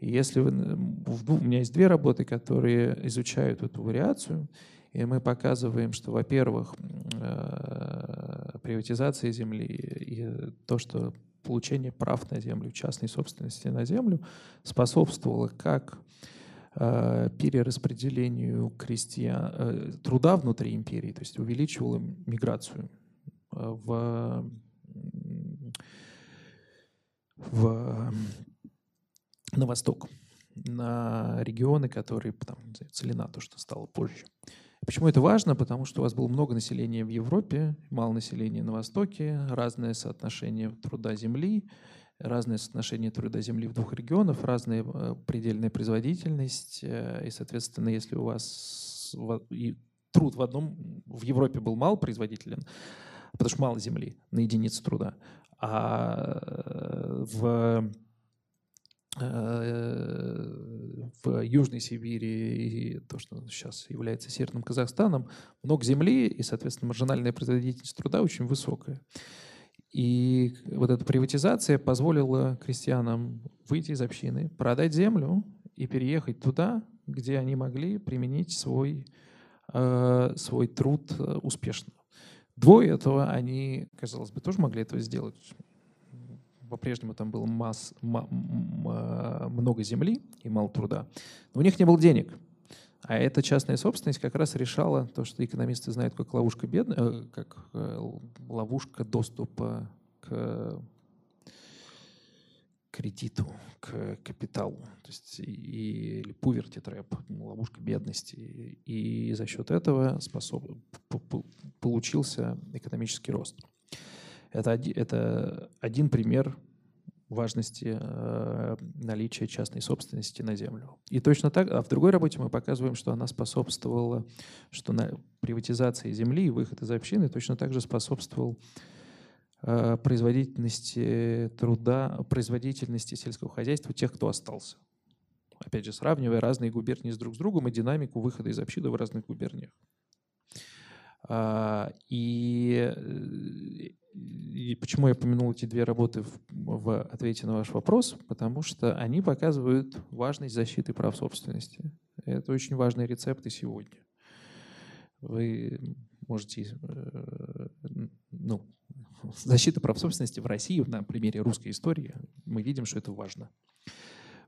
И если вы, у меня есть две работы, которые изучают эту вариацию, и мы показываем, что, во-первых, э, приватизация земли и то, что получение прав на землю, частной собственности на землю способствовало как э, перераспределению крестьян, э, труда внутри империи, то есть увеличивало миграцию э, в, в, на восток, на регионы, которые, там, Целина, то, что стало позже. Почему это важно? Потому что у вас было много населения в Европе, мало населения на Востоке, разное соотношение труда земли, разное соотношение труда земли в двух регионах, разная э, предельная производительность. Э, и, соответственно, если у вас труд в одном, в Европе был мало производителен, потому что мало земли на единицу труда, а э, в в Южной Сибири и то, что сейчас является Северным Казахстаном, много земли и, соответственно, маржинальная производительность труда очень высокая. И вот эта приватизация позволила крестьянам выйти из общины, продать землю и переехать туда, где они могли применить свой, э, свой труд э, успешно. До этого они, казалось бы, тоже могли этого сделать по-прежнему там было масс, много земли и мало труда, но у них не было денег. А эта частная собственность как раз решала то, что экономисты знают как ловушка бедна, э, как э, ловушка доступа к кредиту, к капиталу, то есть и, или пуверти трэп, ловушка бедности. И за счет этого способ, получился экономический рост. Это, это один пример важности э, наличия частной собственности на землю. И точно так, а в другой работе мы показываем, что она способствовала, что на приватизации земли и выход из общины точно так же способствовал э, производительности труда, производительности сельского хозяйства тех, кто остался. Опять же, сравнивая разные губернии с друг с другом и динамику выхода из общины в разных губерниях. А, и, и почему я упомянул эти две работы в, в ответе на ваш вопрос? Потому что они показывают важность защиты прав собственности. Это очень важные рецепты сегодня. Вы можете, э, ну, защита прав собственности в России на примере русской истории, мы видим, что это важно.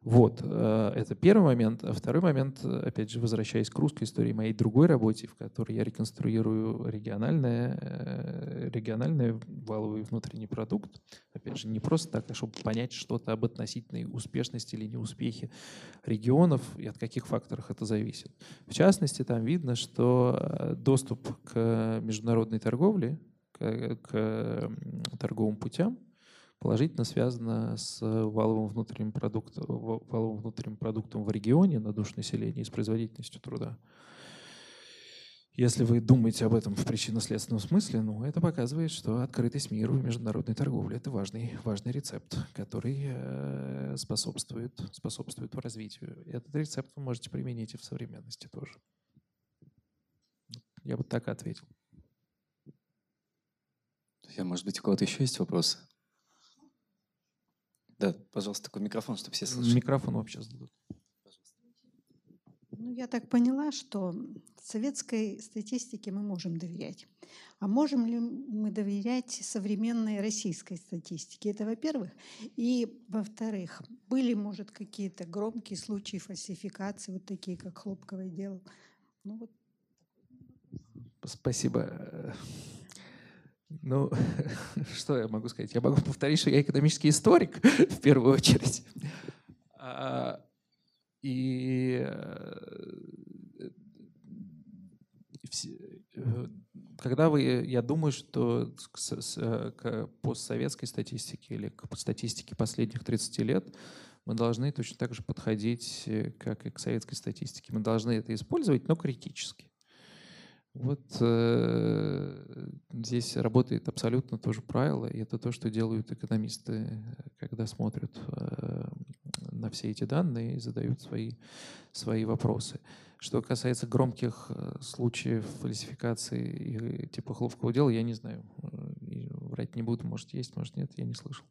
Вот, э, это первый момент. А второй момент, опять же, возвращаясь к русской истории, моей другой работе, в которой я реконструирую региональное, э, региональный валовый внутренний продукт. Опять же, не просто так, а чтобы понять что-то об относительной успешности или неуспехе регионов и от каких факторов это зависит. В частности, там видно, что э, доступ к международной торговле, к, к торговым путям – положительно связано с валовым внутренним продуктом, валовым внутренним продуктом в регионе на душу населения и с производительностью труда. Если вы думаете об этом в причинно-следственном смысле, ну, это показывает, что открытость миру и международной торговли – это важный, важный рецепт, который э, способствует, способствует развитию. Этот рецепт вы можете применить и в современности тоже. Я вот так ответил. Я, может быть, у кого-то еще есть вопросы? Да, пожалуйста, такой микрофон, чтобы все слышали. Микрофон вообще сдадут. Ну, я так поняла, что советской статистике мы можем доверять. А можем ли мы доверять современной российской статистике? Это во-первых. И во-вторых, были, может, какие-то громкие случаи фальсификации, вот такие, как хлопковое дело? Ну, вот. Спасибо. Ну, что я могу сказать? Я могу повторить, что я экономический историк в первую очередь. А, и э, э, когда вы, я думаю, что к постсоветской статистике или к статистике последних 30 лет мы должны точно так же подходить, э, как и к советской статистике. Мы должны это использовать, но критически. Вот э, здесь работает абсолютно то же правило, и это то, что делают экономисты, когда смотрят э, на все эти данные и задают свои, свои вопросы. Что касается громких э, случаев фальсификации и типа хлопкового дела, я не знаю. Э, врать не буду, может есть, может нет, я не слышал.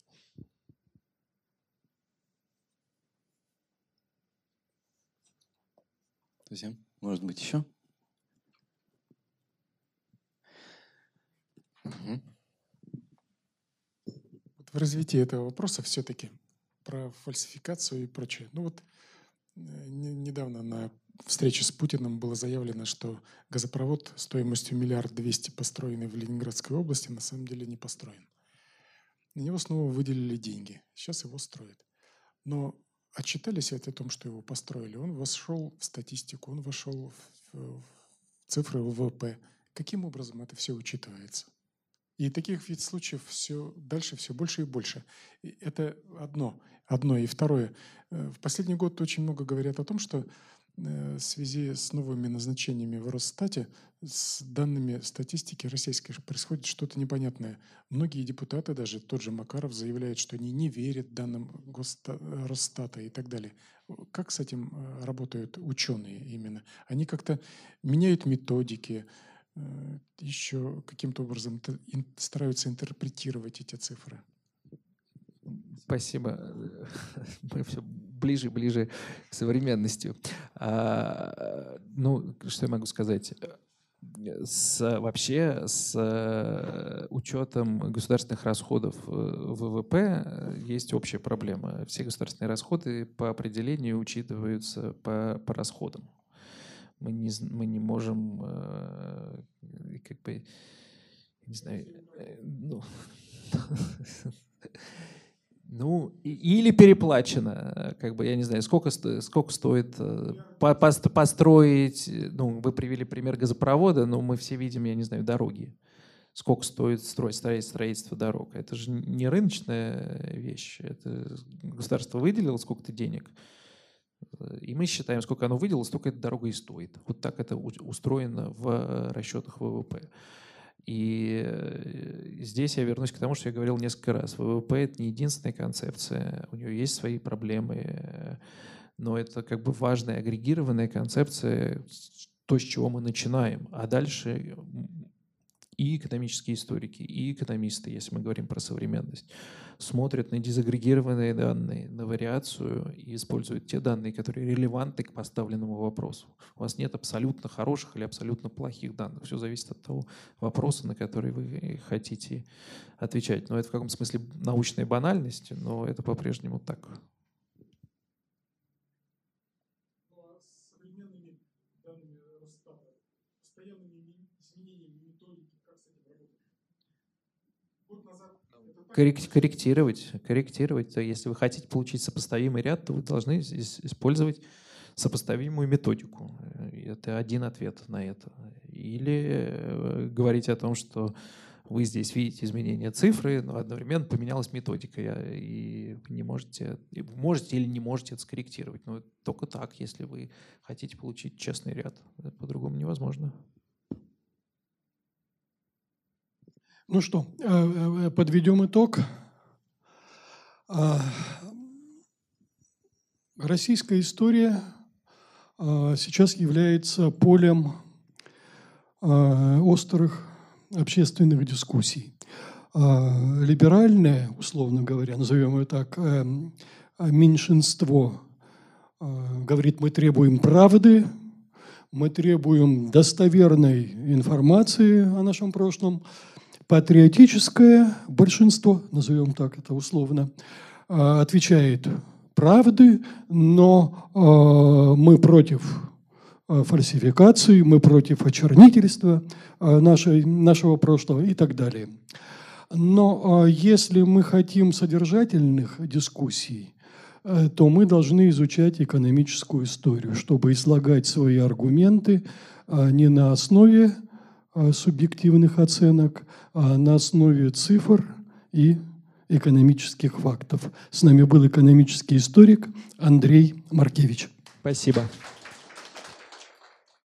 Друзья, может быть еще? В развитии этого вопроса все-таки про фальсификацию и прочее. Ну вот э, недавно на встрече с Путиным было заявлено, что газопровод стоимостью миллиард двести, построенный в Ленинградской области, на самом деле не построен. На него снова выделили деньги. Сейчас его строят. Но отчитались о том, что его построили. Он вошел в статистику, он вошел в, в цифры ВВП. Каким образом это все учитывается? И таких вид случаев все дальше все больше и больше. И это одно. Одно. И второе. Э, в последний год очень много говорят о том, что э, в связи с новыми назначениями в Росстате, с данными статистики российской происходит что-то непонятное. Многие депутаты, даже тот же Макаров, заявляют, что они не верят данным Росстата и так далее. Как с этим э, работают ученые именно? Они как-то меняют методики, еще каким-то образом стараются интерпретировать эти цифры. Спасибо. Мы все ближе и ближе к современности. А, ну, что я могу сказать? С, вообще с э, учетом государственных расходов э, ВВП есть общая проблема. Все государственные расходы по определению учитываются по, по расходам мы не, мы не можем, э, как бы, не знаю, э, ну, ну, или переплачено, как бы, я не знаю, сколько, сколько стоит э, построить, ну, вы привели пример газопровода, но мы все видим, я не знаю, дороги. Сколько стоит строить, строительство дорог? Это же не рыночная вещь. Это государство выделило сколько-то денег, и мы считаем, сколько оно выделило, столько эта дорога и стоит. Вот так это устроено в э, расчетах ВВП. И э, здесь я вернусь к тому, что я говорил несколько раз. ВВП — это не единственная концепция, у нее есть свои проблемы. но это как бы важная агрегированная концепция, то, с чего мы начинаем. А дальше и экономические историки, и экономисты, если мы говорим про современность, смотрят на дезагрегированные данные, на вариацию и используют те данные, которые релевантны к поставленному вопросу. У вас нет абсолютно хороших или абсолютно плохих данных. Все зависит от того вопроса, на который вы хотите отвечать. Но это в каком смысле научная банальность, но это по-прежнему так. Корректировать, корректировать. То если вы хотите получить сопоставимый ряд, то вы должны использовать сопоставимую методику. Это один ответ на это. Или э, говорить о том, что вы здесь видите изменение цифры, но одновременно поменялась методика, и не можете, можете или не можете это скорректировать. Но только так, если вы хотите получить честный ряд. По-другому невозможно. Ну что, э, э, подведем итог. А, российская история а, сейчас является полем а, острых общественных дискуссий. Либеральное, условно говоря, назовем ее так, э, меньшинство говорит, мы требуем правды, мы требуем достоверной информации о нашем прошлом, Патриотическое большинство, назовем так это условно, а, отвечает правды, но а, мы против а, фальсификации, мы против очернительства нашей, нашего прошлого и так далее. Но если мы хотим содержательных дискуссий, то мы должны изучать экономическую историю, чтобы излагать свои аргументы не на основе субъективных оценок, а на основе цифр и экономических фактов. С нами был экономический историк Андрей Маркевич. Спасибо.